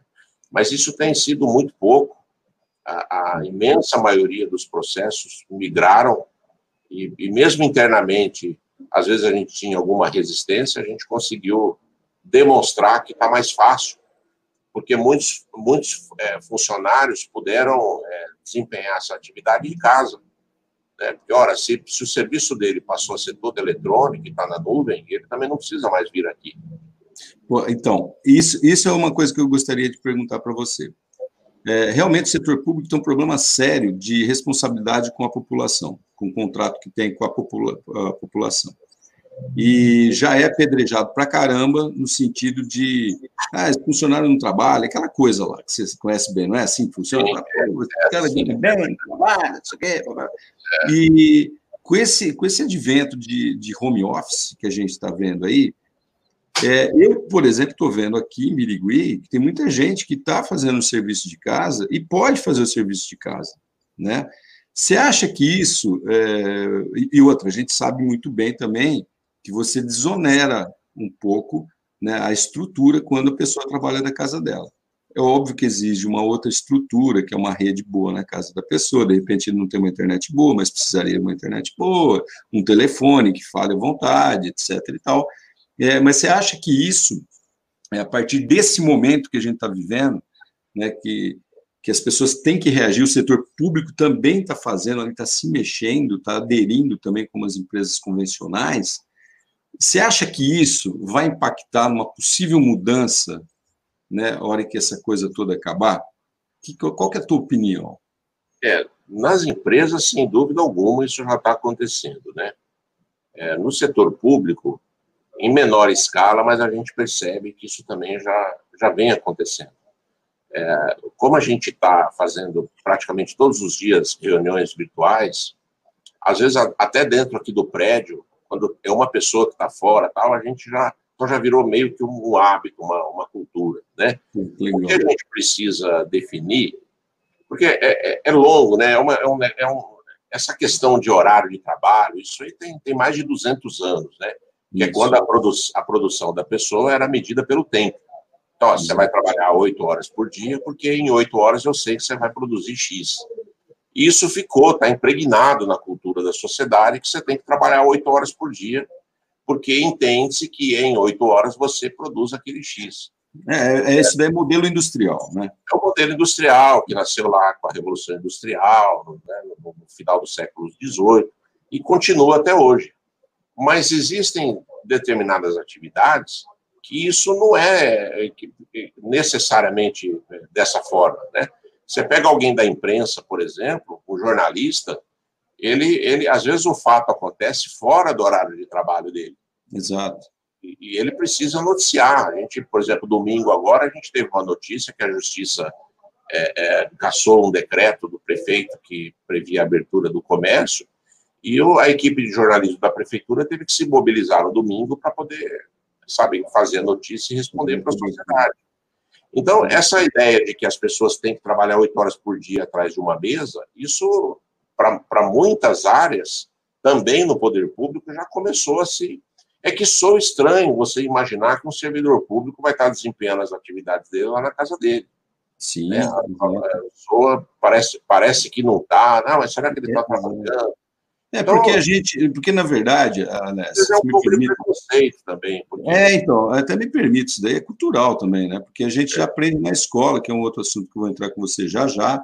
Mas isso tem sido muito pouco. A, a imensa maioria dos processos migraram e, e, mesmo internamente, às vezes a gente tinha alguma resistência, a gente conseguiu demonstrar que está mais fácil, porque muitos, muitos é, funcionários puderam é, desempenhar essa atividade em casa. Né? Porque, ora, se, se o serviço dele passou a ser todo eletrônico e está na nuvem, ele também não precisa mais vir aqui. Então, isso, isso é uma coisa que eu gostaria de perguntar para você. É, realmente, o setor público tem um problema sério de responsabilidade com a população, com o contrato que tem com a, popula a população e já é apedrejado pra caramba no sentido de ah, funcionário não trabalha, aquela coisa lá que você conhece bem, não é assim que funciona? Aquela bem, trabalha, não sei o quê. E com esse, com esse advento de, de home office que a gente está vendo aí, é, eu, por exemplo, estou vendo aqui em Birigui que tem muita gente que está fazendo o serviço de casa e pode fazer o serviço de casa, né? Você acha que isso, é, e outra, a gente sabe muito bem também que você desonera um pouco né, a estrutura quando a pessoa trabalha na casa dela. É óbvio que exige uma outra estrutura, que é uma rede boa na casa da pessoa. De repente, não tem uma internet boa, mas precisaria de uma internet boa, um telefone que fale à vontade, etc. e tal. É, mas você acha que isso, é, a partir desse momento que a gente está vivendo, né, que, que as pessoas têm que reagir, o setor público também está fazendo, está se mexendo, está aderindo também como as empresas convencionais, você acha que isso vai impactar numa possível mudança, né, a hora que essa coisa toda acabar? Que, qual que é a tua opinião? É, nas empresas, sem dúvida alguma, isso já está acontecendo, né? É, no setor público, em menor escala, mas a gente percebe que isso também já, já vem acontecendo. É, como a gente está fazendo praticamente todos os dias reuniões virtuais, às vezes até dentro aqui do prédio, quando é uma pessoa que está fora, tal, a gente já, então já virou meio que um, hábito, uma, uma cultura, né? O que a gente precisa definir, porque é, é, é longo, né? É uma, é um, é um, essa questão de horário de trabalho, isso aí tem, tem mais de 200 anos, né? Que é quando a, produ a produção da pessoa era medida pelo tempo. Então, ó, você vai trabalhar oito horas por dia, porque em oito horas eu sei que você vai produzir X. Isso ficou, está impregnado na cultura da sociedade que você tem que trabalhar oito horas por dia, porque entende-se que em oito horas você produz aquele X. É, é esse daí é modelo industrial, né? É o modelo industrial que nasceu lá com a Revolução Industrial, né, no final do século XVIII, e continua até hoje. Mas existem determinadas atividades que isso não é necessariamente dessa forma, né? Você pega alguém da imprensa, por exemplo, o jornalista, ele, ele às vezes o fato acontece fora do horário de trabalho dele. Exato. e ele precisa noticiar. A gente, por exemplo, domingo agora, a gente teve uma notícia que a Justiça é, é, caçou um decreto do prefeito que previa a abertura do comércio, e a equipe de jornalismo da prefeitura teve que se mobilizar no domingo para poder, sabe, fazer a notícia e responder para a sociedade. Então, essa ideia de que as pessoas têm que trabalhar oito horas por dia atrás de uma mesa, isso, para muitas áreas, também no poder público, já começou a se é que sou estranho você imaginar que um servidor público vai estar desempenhando as atividades dele lá na casa dele. Sim. Né? Soa, parece, parece que não está. Não, mas será que ele está é, trabalhando? É, então, porque a gente, porque na verdade, Alessio, é um pouco permite... de preconceito também. Porque... É, então, até me permite, isso daí é cultural também, né? Porque a gente é. já aprende na escola, que é um outro assunto que eu vou entrar com você já já,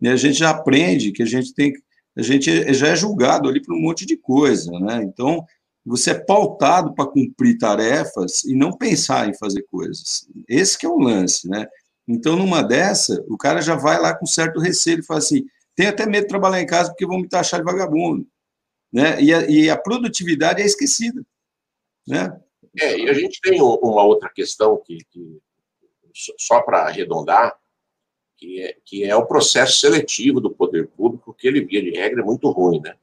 e a gente já aprende que a gente tem a gente já é julgado ali por um monte de coisa, né? Então, você é pautado para cumprir tarefas e não pensar em fazer coisas. Esse que é o lance, né? Então, numa dessa, o cara já vai lá com certo receio e fala assim, tem até medo de trabalhar em casa porque vão me taxar de vagabundo. Né? E, a, e a produtividade é esquecida. Né? É, e a gente tem uma outra questão que, que só para arredondar, que é, que é o processo seletivo do poder público, que ele, via de regra, é muito ruim. Né?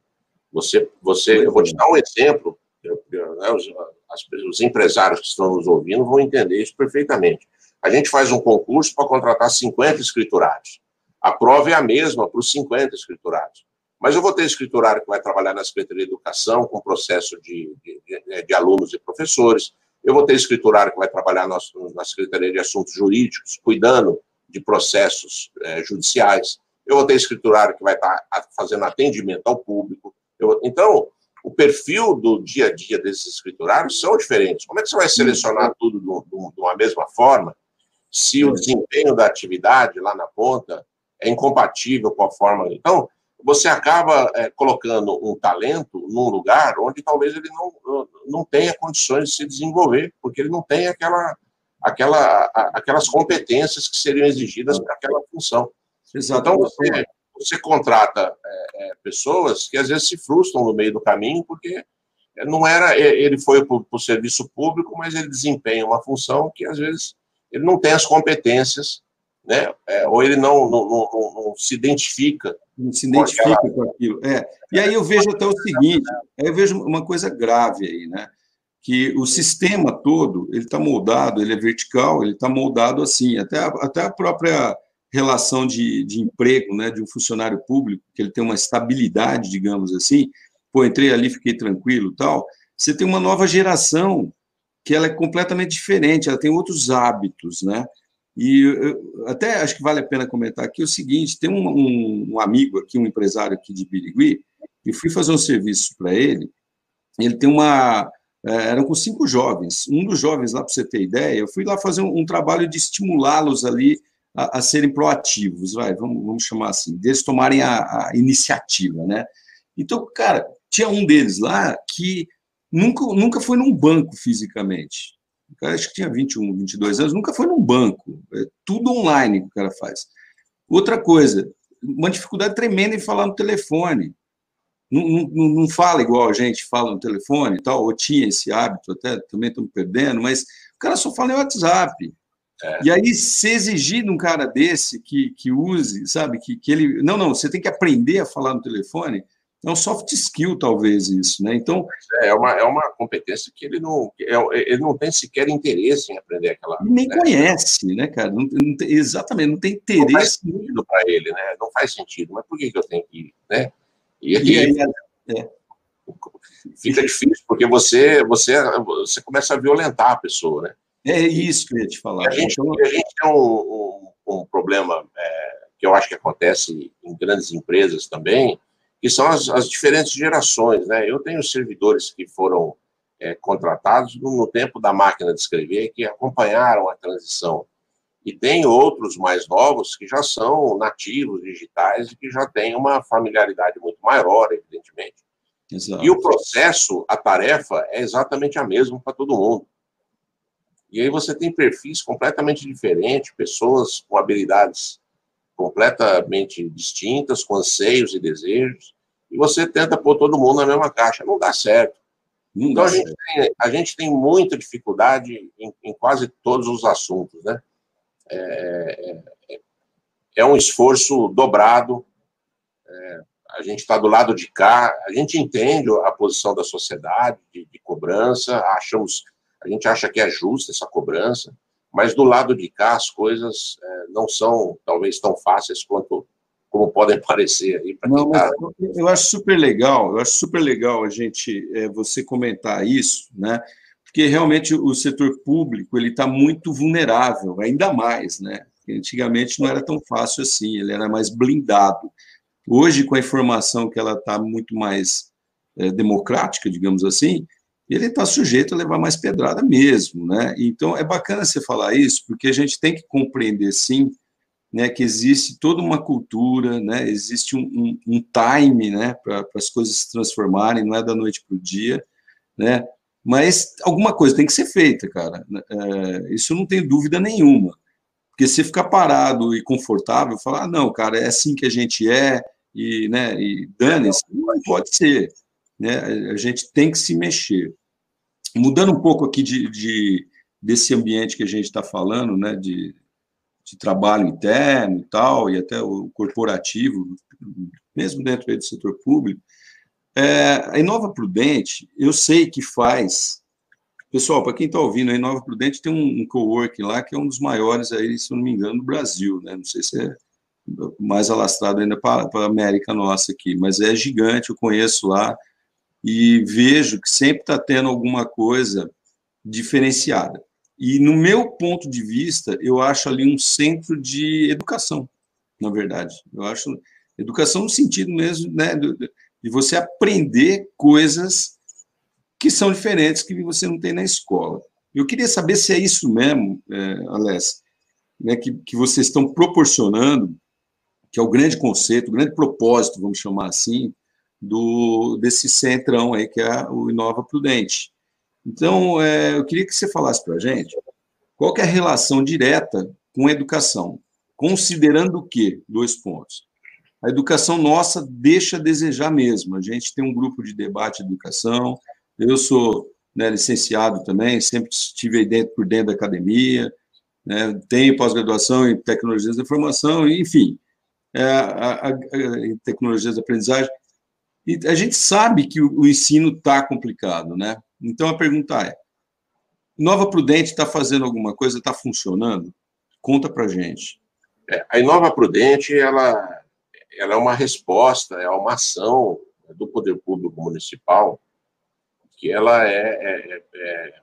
Você, você, eu vou te dar um exemplo né, os, as, os empresários que estão nos ouvindo vão entender isso perfeitamente. A gente faz um concurso para contratar 50 escriturários. A prova é a mesma para os 50 escriturários. Mas eu vou ter escriturário que vai trabalhar na Secretaria de Educação, com processo de, de, de, de alunos e professores. Eu vou ter escriturário que vai trabalhar na, na Secretaria de Assuntos Jurídicos, cuidando de processos é, judiciais. Eu vou ter escriturário que vai estar fazendo atendimento ao público. Eu, então, o perfil do dia a dia desses escriturários são diferentes. Como é que você vai selecionar tudo de uma mesma forma se o desempenho da atividade lá na ponta é incompatível com a forma. Então, você acaba é, colocando um talento num lugar onde talvez ele não, não tenha condições de se desenvolver, porque ele não tem aquela, aquela, aquelas competências que seriam exigidas para aquela função. Então, você, você contrata é, é, pessoas que às vezes se frustram no meio do caminho, porque não era ele foi para o serviço público, mas ele desempenha uma função que às vezes ele não tem as competências, né? É, ou ele não, não, não, não, se identifica. Não se identifica com, aquilo. É. E aí eu vejo até o seguinte, eu vejo uma coisa grave aí, né? Que o sistema todo ele está moldado, ele é vertical, ele está moldado assim, até a, até a própria relação de, de emprego, né, de um funcionário público, que ele tem uma estabilidade, digamos assim, pô, entrei ali, fiquei tranquilo, tal, você tem uma nova geração que ela é completamente diferente, ela tem outros hábitos, né? E eu, até acho que vale a pena comentar aqui o seguinte: tem um, um, um amigo aqui, um empresário aqui de Birigui, eu fui fazer um serviço para ele. Ele tem uma. É, eram com cinco jovens. Um dos jovens, lá para você ter ideia, eu fui lá fazer um, um trabalho de estimulá-los ali a, a serem proativos, vai, vamos, vamos chamar assim, deles tomarem a, a iniciativa, né? Então, cara, tinha um deles lá que nunca, nunca foi num banco fisicamente. O cara acho que tinha 21, 22 anos, nunca foi num banco. É tudo online que o cara faz. Outra coisa, uma dificuldade tremenda em falar no telefone. Não, não, não fala igual a gente fala no telefone e tal, ou tinha esse hábito, até também estamos perdendo, mas o cara só fala em WhatsApp. É. E aí, se exigir de um cara desse que, que use, sabe, que, que ele. Não, não, você tem que aprender a falar no telefone, é um soft skill, talvez, isso, né? Então. É, é uma, é uma competência que ele não, é, ele não tem sequer interesse em aprender aquela. Nem né? conhece, né, cara? Não, não tem, exatamente, não tem interesse. Não faz sentido para ele, né? Não faz sentido. Mas por que, que eu tenho que ir, né? E, e aí, é. fica difícil, porque você, você, você começa a violentar a pessoa, né? É isso que eu ia te falar. A gente, então... a gente tem um, um, um problema é, que eu acho que acontece em grandes empresas também, que são as, as diferentes gerações. Né? Eu tenho servidores que foram é, contratados no, no, tempo da máquina de escrever, que acompanharam a transição. E tem outros mais novos que já são nativos digitais e que já têm uma familiaridade muito maior, evidentemente. Exato. E o processo, a tarefa, é exatamente a mesma para todo mundo. E aí você tem perfis completamente diferentes, pessoas com habilidades completamente distintas, com anseios e desejos, e você tenta pôr todo mundo na mesma caixa. Não dá certo. então, a gente, tem, a gente tem muita dificuldade em, em quase todos os assuntos, né? É, é, é um esforço dobrado. É, a gente está do lado de cá, a gente entende a posição da sociedade de, de, cobrança, achamos, a gente acha que é justa essa cobrança, mas do lado de cá as coisas é, não são talvez tão fáceis quanto como podem *laughs* parecer aí. Não, tá... eu acho super legal, eu acho super legal a gente é, você comentar isso, né? Porque realmente o setor público ele está muito vulnerável, ainda mais, né? Antigamente não era tão fácil assim, ele era mais blindado. Hoje, com a informação que ela está muito mais é, democrática, digamos assim, ele está sujeito a levar mais pedrada mesmo, né? Então é bacana você falar isso, porque a gente tem que compreender sim né, que existe toda uma cultura, né, existe um, um, um time né, para as coisas se transformarem, não é da noite para o dia, né, mas alguma coisa tem que ser feita, cara. É, isso não tem dúvida nenhuma. Porque se ficar parado e confortável, falar, ah, não, cara, é assim que a gente é, e, né, e dane-se, não pode ser. Né, a gente tem que se mexer. Mudando um pouco aqui de, de desse ambiente que a gente está falando, né, de de trabalho interno e tal, e até o corporativo, mesmo dentro do setor público, é, a Inova Prudente, eu sei que faz. Pessoal, para quem está ouvindo, a Inova Prudente tem um, um coworking lá que é um dos maiores, aí, se não me engano, do Brasil, né? Não sei se é mais alastrado ainda para a América nossa aqui, mas é gigante, eu conheço lá e vejo que sempre está tendo alguma coisa diferenciada. E, no meu ponto de vista, eu acho ali um centro de educação, na verdade. Eu acho educação no sentido mesmo né, de você aprender coisas que são diferentes, que você não tem na escola. Eu queria saber se é isso mesmo, é, Aless, né, que, que vocês estão proporcionando, que é o grande conceito, o grande propósito, vamos chamar assim, do desse centrão aí, que é o Inova Prudente. Então, é, eu queria que você falasse para a gente qual é a relação direta com a educação, considerando o quê? Dois pontos. A educação nossa deixa a desejar mesmo. A gente tem um grupo de debate de educação. Eu sou né, licenciado também, sempre estive aí dentro, por dentro da academia, né, tenho pós-graduação em tecnologias da informação, enfim, é, a, a, em tecnologias da aprendizagem. E a gente sabe que o, o ensino está complicado, né? Então a pergunta é: Nova Prudente está fazendo alguma coisa? Está funcionando? Conta para gente. É, a Inova Prudente ela, ela é uma resposta, é uma ação do poder público municipal que ela é, é, é,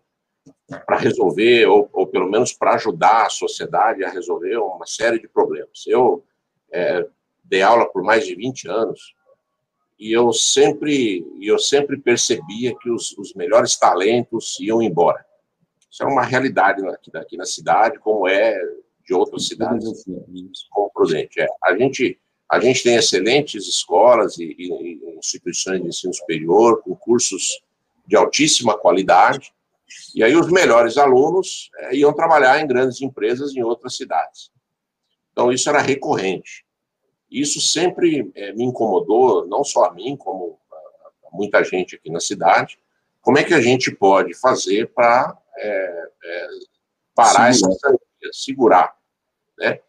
é para resolver ou, ou, pelo menos para ajudar a sociedade a resolver uma série de problemas. Eu é, dei aula por mais de 20 anos e eu sempre, eu sempre percebia que os, os melhores talentos iam embora. Isso é uma realidade aqui, aqui na cidade, como é de outras cidades, como Prudente. É. A, gente, a gente tem excelentes escolas e, e, instituições de ensino superior, com cursos de altíssima qualidade, e aí os melhores alunos é, iam trabalhar em grandes empresas em outras cidades. Então, isso era recorrente. Isso sempre é, me incomodou, não só a mim, como a muita gente aqui na cidade. Como é que a gente pode fazer para é, é, parar segurar. essa sanguia, segurar? Né?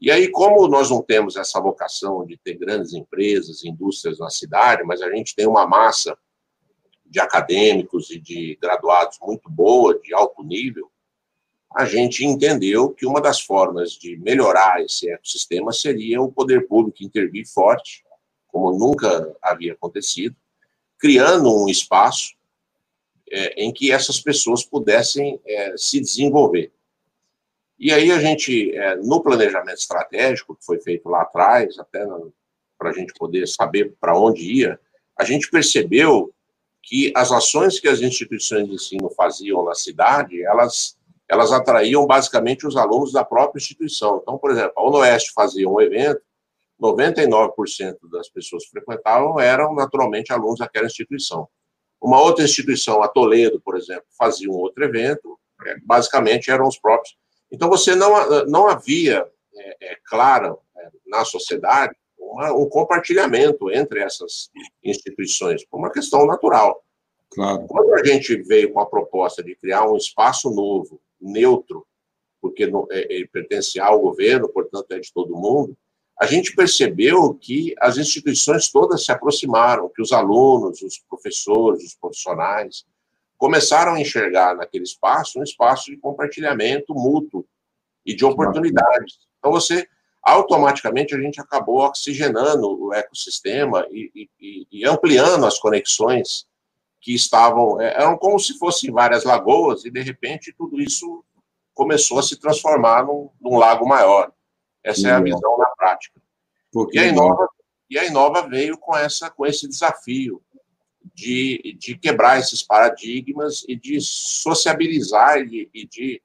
E aí, como nós não temos essa vocação de ter grandes empresas, indústrias na cidade, mas a gente tem uma massa de acadêmicos e de graduados muito boa, de alto nível, a gente entendeu que uma das formas de melhorar esse ecossistema seria o poder público intervir forte, como nunca havia acontecido, criando um espaço é, em que essas pessoas pudessem é, se desenvolver. E aí a gente, é, no planejamento estratégico que foi feito lá atrás, até para a gente poder saber para onde ia, a gente percebeu que as ações que as instituições de ensino faziam na cidade, elas elas atraíam basicamente os alunos da própria instituição. Então, por exemplo, a Oeste fazia um evento, 99% das pessoas que frequentavam eram naturalmente alunos daquela instituição. Uma outra instituição, a Toledo, por exemplo, fazia um outro evento, é, basicamente eram os próprios. Então, você não, não havia, é, é claro, é, na sociedade, uma, um compartilhamento entre essas instituições, por uma questão natural. Claro. Quando a gente veio com a proposta de criar um espaço novo, neutro, porque é, ele pertence ao governo, portanto é de todo mundo, a gente percebeu que as instituições todas se aproximaram, que os alunos, os professores, os profissionais começaram a enxergar naquele espaço um espaço de compartilhamento mútuo e de oportunidades. Então você automaticamente a gente acabou oxigenando o ecossistema e, e, e ampliando as conexões que estavam é, eram como se fossem várias lagoas e de repente tudo isso começou a se transformar num, num lago maior. Essa Sim, é a visão na prática. E a, Inova, e a Inova veio com essa com esse desafio de, de quebrar esses paradigmas e de sociabilizar e, e de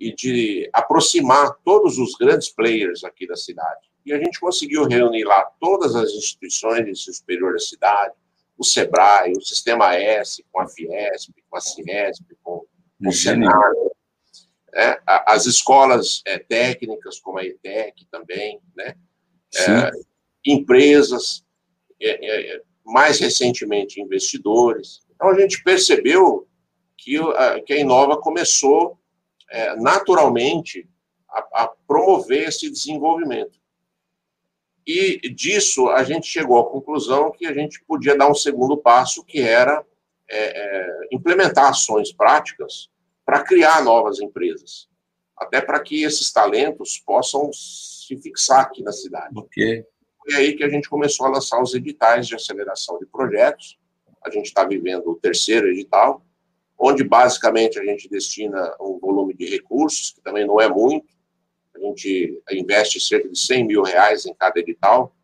e de aproximar todos os grandes players aqui da cidade. E a gente conseguiu reunir lá todas as instituições de ensino superior da cidade, o SEBRAE, o Sistema S, com a Fiesp, com a Ciesp, com, com o Senado, né? as escolas é, técnicas, como a ETEC também, né? É, empresas, é, é, mais recentemente investidores. Então a gente percebeu que, a, que a Inova começou é, naturalmente a, a promover esse desenvolvimento. E disso a gente chegou à conclusão que a gente podia dar um segundo passo, que era é, é, implementar ações práticas para criar novas empresas, até para que esses talentos possam se fixar aqui na cidade. Okay. Foi aí que a gente começou a lançar os editais de aceleração de projetos. A gente está vivendo o terceiro edital, onde basicamente a gente destina um volume de recursos, que também não é muito, a gente investe cerca de 100 mil reais em cada edital,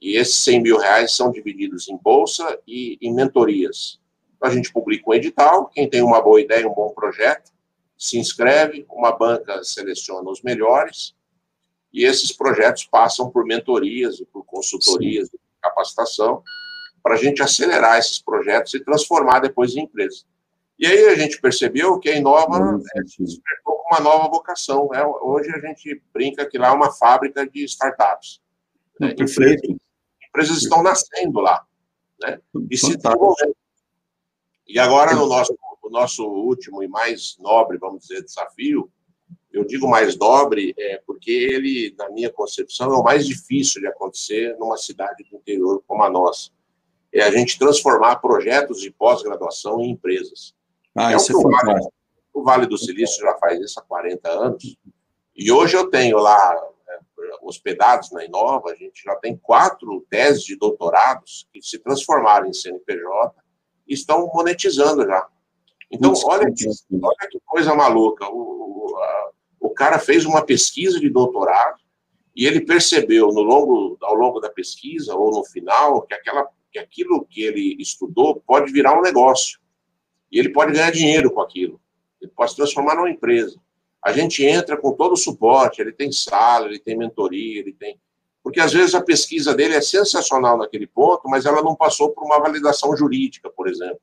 e esses 100 mil reais são divididos em bolsa e em mentorias. Então, a gente publica um edital, quem tem uma boa ideia, um bom projeto, se inscreve, uma banca seleciona os melhores, e esses projetos passam por mentorias e por consultorias Sim. de capacitação, para a gente acelerar esses projetos e transformar depois em empresas. E aí a gente percebeu que a Inova é, despertou uma nova vocação. Né? Hoje a gente brinca que lá é uma fábrica de startups. Né? Empresas, empresas estão nascendo lá. Né? E se desenvolvendo. E agora, no nosso, no nosso último e mais nobre, vamos dizer, desafio, eu digo mais nobre é porque ele, na minha concepção, é o mais difícil de acontecer numa cidade do interior como a nossa. É a gente transformar projetos de pós-graduação em empresas. Ah, é isso é fantástico. O Vale do Silício já faz isso há 40 anos. E hoje eu tenho lá, é, hospedados na Inova, a gente já tem quatro teses de doutorados que se transformaram em CNPJ e estão monetizando já. Então, olha que, olha que coisa maluca. O, o, a, o cara fez uma pesquisa de doutorado e ele percebeu no longo, ao longo da pesquisa ou no final que, aquela, que aquilo que ele estudou pode virar um negócio. E ele pode ganhar dinheiro com aquilo. Ele pode se transformar numa empresa. A gente entra com todo o suporte, ele tem sala, ele tem mentoria, ele tem. Porque às vezes a pesquisa dele é sensacional naquele ponto, mas ela não passou por uma validação jurídica, por exemplo.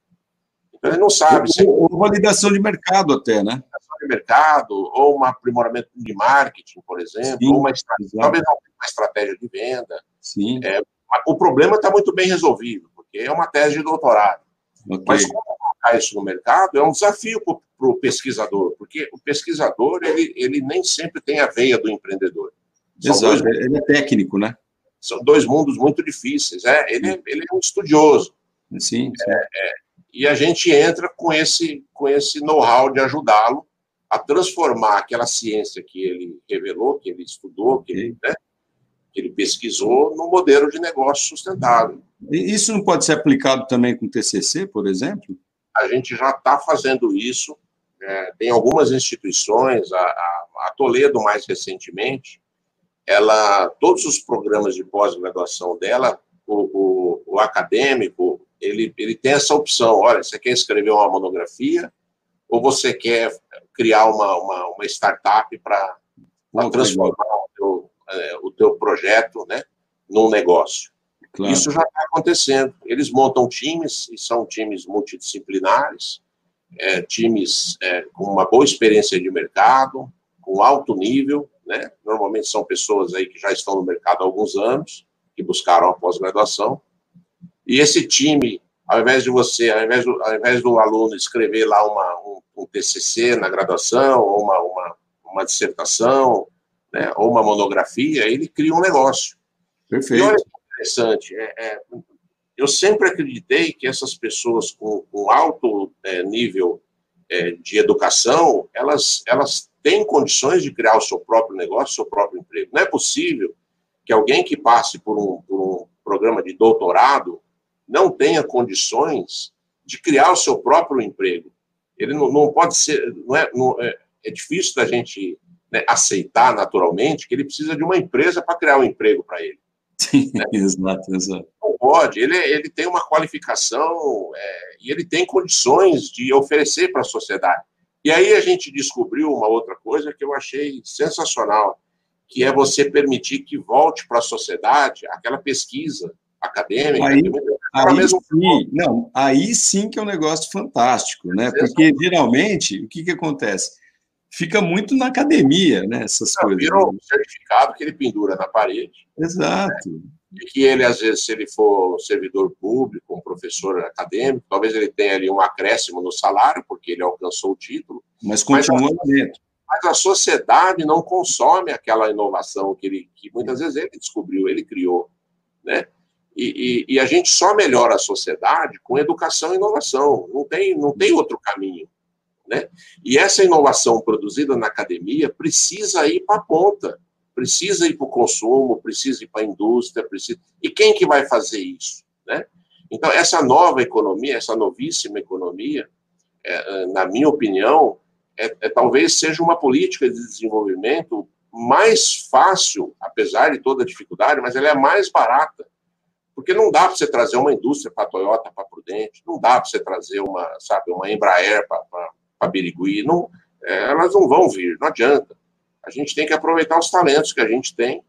Então ele não sabe. Ou, se... ou validação de mercado até, né? Validação de mercado, ou um aprimoramento de marketing, por exemplo, Sim, ou uma estratégia, talvez uma estratégia de venda. Sim. É, o problema está muito bem resolvido, porque é uma tese de doutorado. Okay. Mas como colocar isso no mercado é um desafio para o pesquisador, porque o pesquisador ele, ele nem sempre tem a veia do empreendedor. São Exato, dois, ele é técnico, né? São dois mundos muito difíceis. É, ele, é, ele é um estudioso. Sim. sim. É, é, e a gente entra com esse, com esse know-how de ajudá-lo a transformar aquela ciência que ele revelou, que ele estudou, que ele, né, que ele pesquisou, num modelo de negócio sustentável. E isso não pode ser aplicado também com TCC, por exemplo? a gente já está fazendo isso. É, tem algumas instituições, a, a, a, Toledo mais recentemente, ela, todos os programas de pós-graduação dela, o, o, o, acadêmico, ele, ele tem essa opção. Olha, você quer escrever uma monografia ou você quer criar uma, uma, uma startup para transformar o teu, é, o teu projeto né, num negócio? Claro. Isso já está acontecendo. Eles montam times, e são times multidisciplinares, é, times é, com uma boa experiência de mercado, com alto nível, né? Normalmente são pessoas aí que já estão no mercado há alguns anos, que buscaram a pós-graduação. E esse time, ao invés de você, ao invés do, ao invés do aluno escrever lá uma, um, um TCC na graduação, ou uma, uma, uma dissertação, né, ou uma monografia, ele cria um negócio. Perfeito. E olha que interessante, é, é, eu sempre acreditei que essas pessoas com, com alto é, nível é, de educação, elas, elas têm condições de criar o seu próprio negócio, o seu próprio emprego. Não é possível que alguém que passe por um, por um programa de doutorado não tenha condições de criar o seu próprio emprego. Ele não, não pode ser, não é, não, é, é difícil da gente né, aceitar naturalmente que ele precisa de uma empresa para criar um emprego para ele. Sim, né? *laughs* exato, exato. Não pode, ele, ele tem uma qualificação é, e ele tem condições de oferecer para a sociedade. E aí a gente descobriu uma outra coisa que eu achei sensacional, que é você permitir que volte para a sociedade aquela pesquisa acadêmica. Aí, aí sim, não, aí sim que é um negócio fantástico, né? Porque geralmente o que, que acontece? Fica muito na academia, né? Essas não, coisas. Vira um certificado que ele pendura na parede. Exato. Né? E que ele, às vezes, se ele for servidor público, um professor acadêmico, talvez ele tenha ali um acréscimo no salário, porque ele alcançou o título. Mas continua mas, dentro. Mas a sociedade não consome aquela inovação que, ele, que muitas vezes ele descobriu, ele criou, né? E, e, e, a gente só melhora a sociedade com educação e inovação. Não tem, não tem outro caminho. Né? E essa inovação produzida na academia precisa ir para a ponta, precisa ir para o consumo, precisa ir para a indústria, precisa... E quem que vai fazer isso? Né? Então, essa nova economia, essa novíssima economia, é, na minha opinião, é, é, talvez seja uma política de desenvolvimento mais fácil, apesar de toda a dificuldade, mas ela é mais barata porque não dá para você trazer uma indústria para a Toyota, para Prudente, não dá para você trazer uma, sabe, uma Embraer para Birigui, não, é, elas não vão vir, não adianta. A gente tem que aproveitar os talentos que a gente tem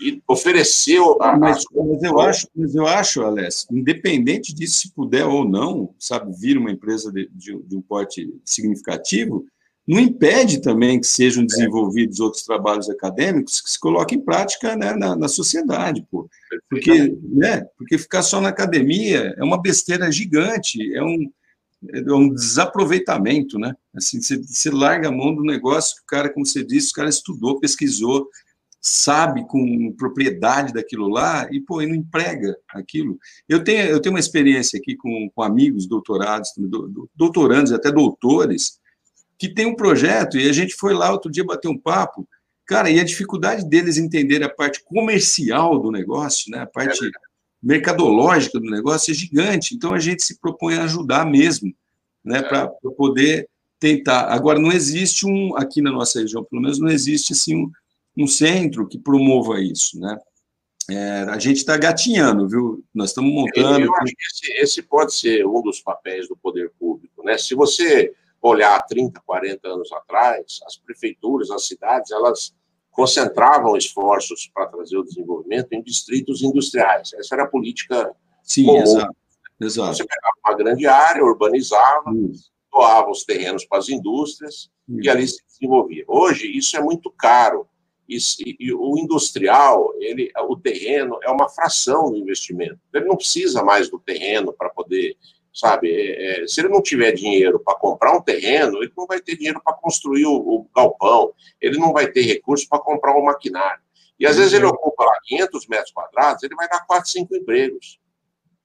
e oferecer a, mas, mas, eu acho mas eu acho Alessio independente disso se puder ou não sabe vir uma empresa de, de, de um porte significativo não impede também que sejam desenvolvidos outros trabalhos acadêmicos que se coloquem em prática né, na, na, sociedade, pô. Porque, né, porque ficar só na academia é uma besteira gigante, é um, é um desaproveitamento, né? Assim, você, você larga a mão do negócio o cara, como você disse, o cara estudou, pesquisou, sabe com propriedade daquilo lá e, pô, e não emprega aquilo. Eu tenho, eu tenho uma experiência aqui com, com amigos doutorados, doutorandos, até doutores, que tem um projeto, e a gente foi lá outro dia bater um papo, cara, e a dificuldade deles entender a parte comercial do negócio, né, a parte mercadológica do negócio é gigante, então a gente se propõe a ajudar mesmo, né, para poder tentar. Agora, não existe um, aqui na nossa região, pelo menos, não existe assim, um, um centro que promova isso, né? É, a gente está gatinhando, viu? Nós estamos montando. Eu acho que esse, esse, pode ser um dos papéis do poder público, né? Se você olhar 30, 40 anos atrás, as prefeituras, as cidades, elas concentravam esforços para trazer o desenvolvimento em distritos industriais. Essa era a política Sim, comum. Exato, exato. Você pegava uma grande área, urbanizava, isso. doava os terrenos para as indústrias isso. e ali se desenvolvia. Hoje, isso é muito caro. E, e, o industrial, ele, o terreno é uma fração do investimento. Ele não precisa mais do terreno para poder sabe? É, é, se ele não tiver dinheiro para comprar um terreno, ele não vai ter dinheiro para construir o, o, galpão, ele não vai ter recursos para comprar um maquinário. E às vezes ele ocupa lá 500 metros quadrados, ele vai dar 4, 5 empregos.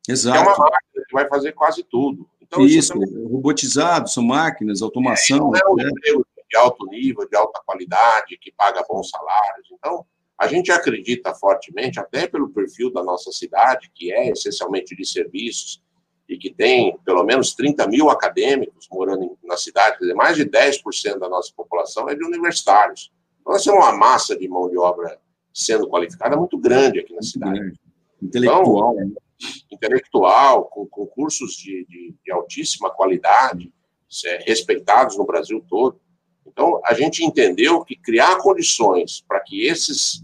Exato. É uma máquina que vai fazer quase tudo. Então, isso, isso também... robotizados, são máquinas, automação. É, não é um né? emprego de alto nível, de alta qualidade, que paga bons salários. Então, a gente acredita fortemente, até pelo perfil da nossa cidade, que é essencialmente de serviços, e que tem pelo menos 30 mil acadêmicos morando na cidade, quer dizer, mais de 10% da nossa população é de universitários. Então, nós temos uma massa de mão de obra sendo qualificada muito grande aqui na cidade. Intelectual. Então, intelectual, com concursos de, de, de altíssima qualidade, é, respeitados no Brasil todo. Então, a gente entendeu que criar condições para que esses,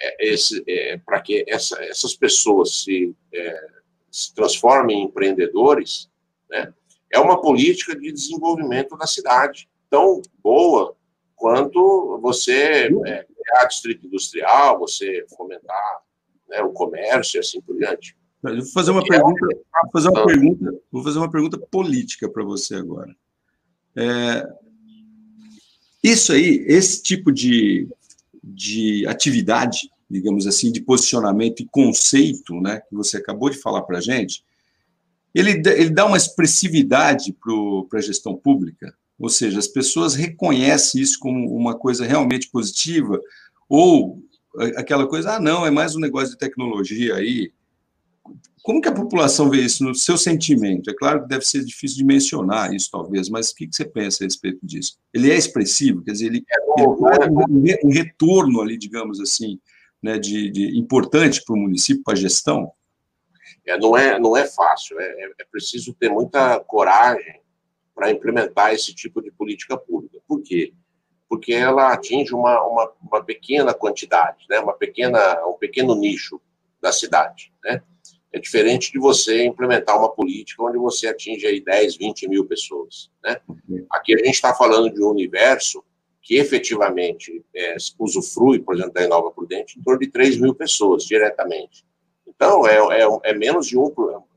é, esse, é, para que essa, essas pessoas se é, se transformem em empreendedores, né, é uma política de desenvolvimento da cidade, tão boa quanto você é, criar distrito industrial, você fomentar né, o comércio e assim por diante. Eu vou fazer uma é pergunta, vou fazer uma pergunta, vou fazer uma pergunta política para você agora. É, isso aí, esse tipo de, de atividade, digamos assim, de posicionamento e conceito, né, que você acabou de falar para a gente, ele, ele dá uma expressividade para a gestão pública, ou seja, as pessoas reconhecem isso como uma coisa realmente positiva, ou aquela coisa, ah, não, é mais um negócio de tecnologia aí. Como que a população vê isso no seu sentimento? É claro que deve ser difícil de mencionar isso, talvez, mas o que, você pensa a respeito disso? Ele é expressivo, quer dizer, ele, é, ele um retorno ali, digamos assim, né, de, de importante para o município, para a gestão? É, não, é, não é fácil, é, é, é preciso ter muita coragem para implementar esse tipo de política pública. Por quê? porque ela atinge uma, uma, uma, pequena quantidade, né? uma pequena, um pequeno nicho da cidade. Né? É diferente de você implementar uma política onde você atinge aí 10, 20 mil pessoas. Né? Aqui a gente está falando de um universo que efetivamente é, usufrui, por exemplo, da Inova Prudente, em torno de 3 mil pessoas diretamente. Então, é, é, é menos de um,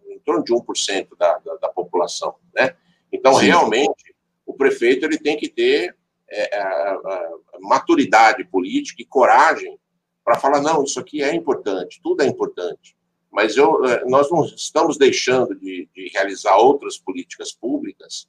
em torno de 1% da, da, da população. Né? Então, Sim. realmente, o prefeito ele tem que ter é, a, a maturidade política e coragem para falar, não, isso aqui é importante, tudo é importante. Mas eu, é, nós não estamos deixando de, de realizar outras políticas públicas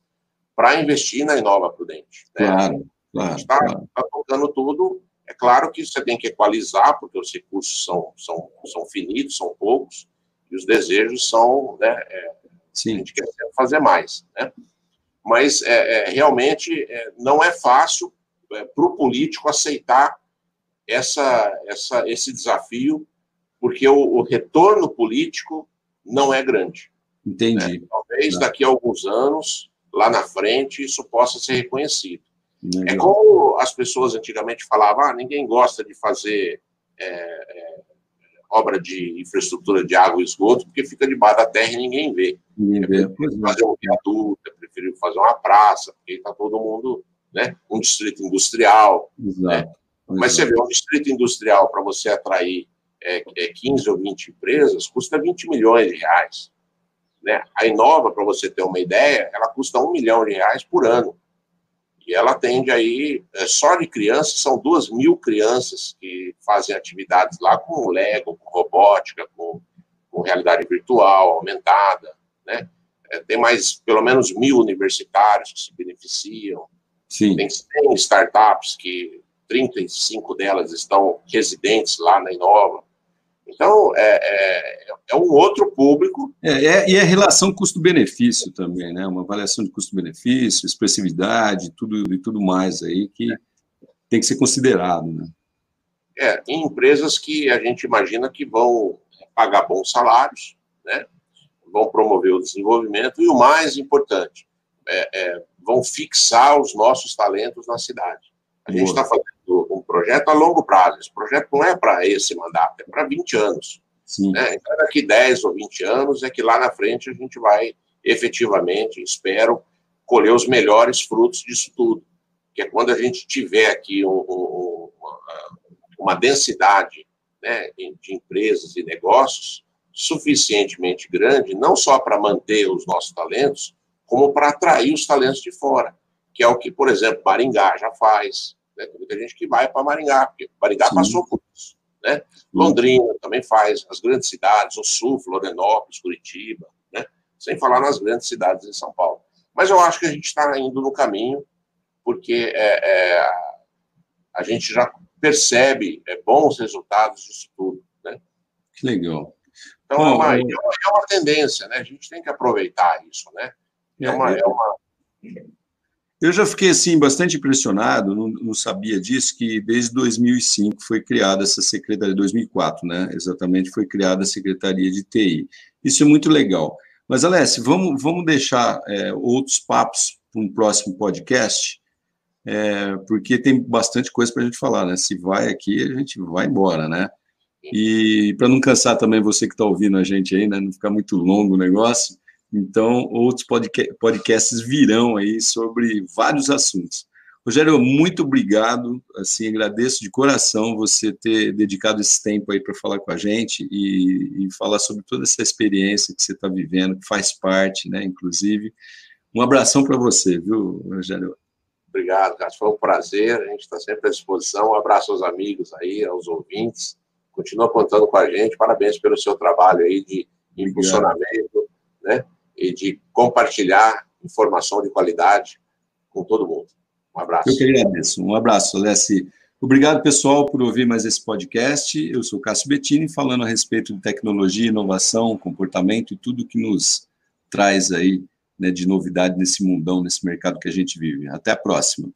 para investir na Inova Prudente. Né? Claro, claro. A gente está claro. tá tocando tudo. É claro que você tem que equalizar, porque os recursos são, são, são finitos, são poucos, e os desejos são, né, é, Sim. a gente quer fazer mais, né? mas é, é, realmente é, não é fácil é, para o político aceitar essa, essa, esse desafio, porque o, o, retorno político não é grande. Entendi. Né? Talvez tá. daqui a alguns anos, lá na frente, isso possa ser reconhecido. É como as pessoas antigamente falavam, ah, ninguém gosta de fazer é, é, obra de infraestrutura de água e esgoto, porque fica debaixo da terra e ninguém vê. Ninguém vê. É fazer um viaduto, é preferível fazer uma praça, porque está todo mundo, né? Um distrito industrial. Exato. Né? Mas você vê, um distrito industrial, para você atrair é, é 15 ou 20 empresas, custa 20 milhões de reais. Né? A Inova, para você ter uma ideia, ela custa um milhão de reais por ano. E ela atende aí, é, só de crianças, são duas mil crianças que fazem atividades lá com Lego, com robótica, com, com realidade virtual aumentada, né? É, tem mais, pelo menos mil universitários que se beneficiam. Sim. Tem 100 startups que 35 delas estão residentes lá na Inova. Então, é, é, é um outro público. É, é, e é relação custo-benefício também, né? Uma avaliação de custo-benefício, expressividade, tudo e tudo mais aí que tem que ser considerado, né? É, em empresas que a gente imagina que vão pagar bons salários, né? Vão promover o desenvolvimento e o mais importante, é, é vão fixar os nossos talentos na cidade. A gente está fazendo projeto a longo prazo. Esse projeto não é para esse mandato, é para 20 anos. Sim. Né? Então, daqui 10 ou 20 anos é que lá na frente a gente vai efetivamente, espero, colher os melhores frutos disso tudo. Que é quando a gente tiver aqui um, um, uma, uma densidade né, de empresas e negócios suficientemente grande, não só para manter os nossos talentos, como para atrair os talentos de fora, que é o que, por exemplo, Maringá já faz, né? Tem muita gente que vai para Maringá, porque Maringá Sim. passou por isso. Né? Londrina também faz, as grandes cidades, o Sul, Florianópolis, Curitiba, né? sem falar nas grandes cidades em São Paulo. Mas eu acho que a gente está indo no caminho, porque é, é, a gente já percebe é, bons resultados disso tudo. Né? Que legal. Então, é, uma, é, uma, é, uma, tendência, né? a gente tem que aproveitar isso. Né? É, é uma, é uma eu já fiquei assim bastante impressionado, não, não, sabia disso, que desde 2005 foi criada essa secretaria, 2004, né? Exatamente, foi criada a secretaria de TI. Isso é muito legal. Mas, Alessi, vamos, vamos deixar é, outros papos para um próximo podcast, é, porque tem bastante coisa para a gente falar, né? Se vai aqui, a gente vai embora, né? E para não cansar também você que está ouvindo a gente aí, né? Não ficar muito longo o negócio, então, outros podcasts virão aí sobre vários assuntos. Rogério, muito obrigado. Assim, agradeço de coração você ter dedicado esse tempo aí para falar com a gente e, e, falar sobre toda essa experiência que você está vivendo, que faz parte, né? Inclusive, um abração para você, viu, Rogério? Obrigado, Carlos. Foi um prazer. A gente está sempre à disposição. Um abraço aos amigos aí, aos ouvintes. Continua contando com a gente. Parabéns pelo seu trabalho aí de impulsionamento, né? E de compartilhar informação de qualidade com todo mundo. Um abraço. Eu que agradeço. Um abraço, Alessi. Obrigado, pessoal, por ouvir mais esse podcast. Eu sou Cássio Bettini, falando a respeito de tecnologia, inovação, comportamento e tudo que nos traz aí né, de novidade nesse mundão, nesse mercado que a gente vive. Até a próxima.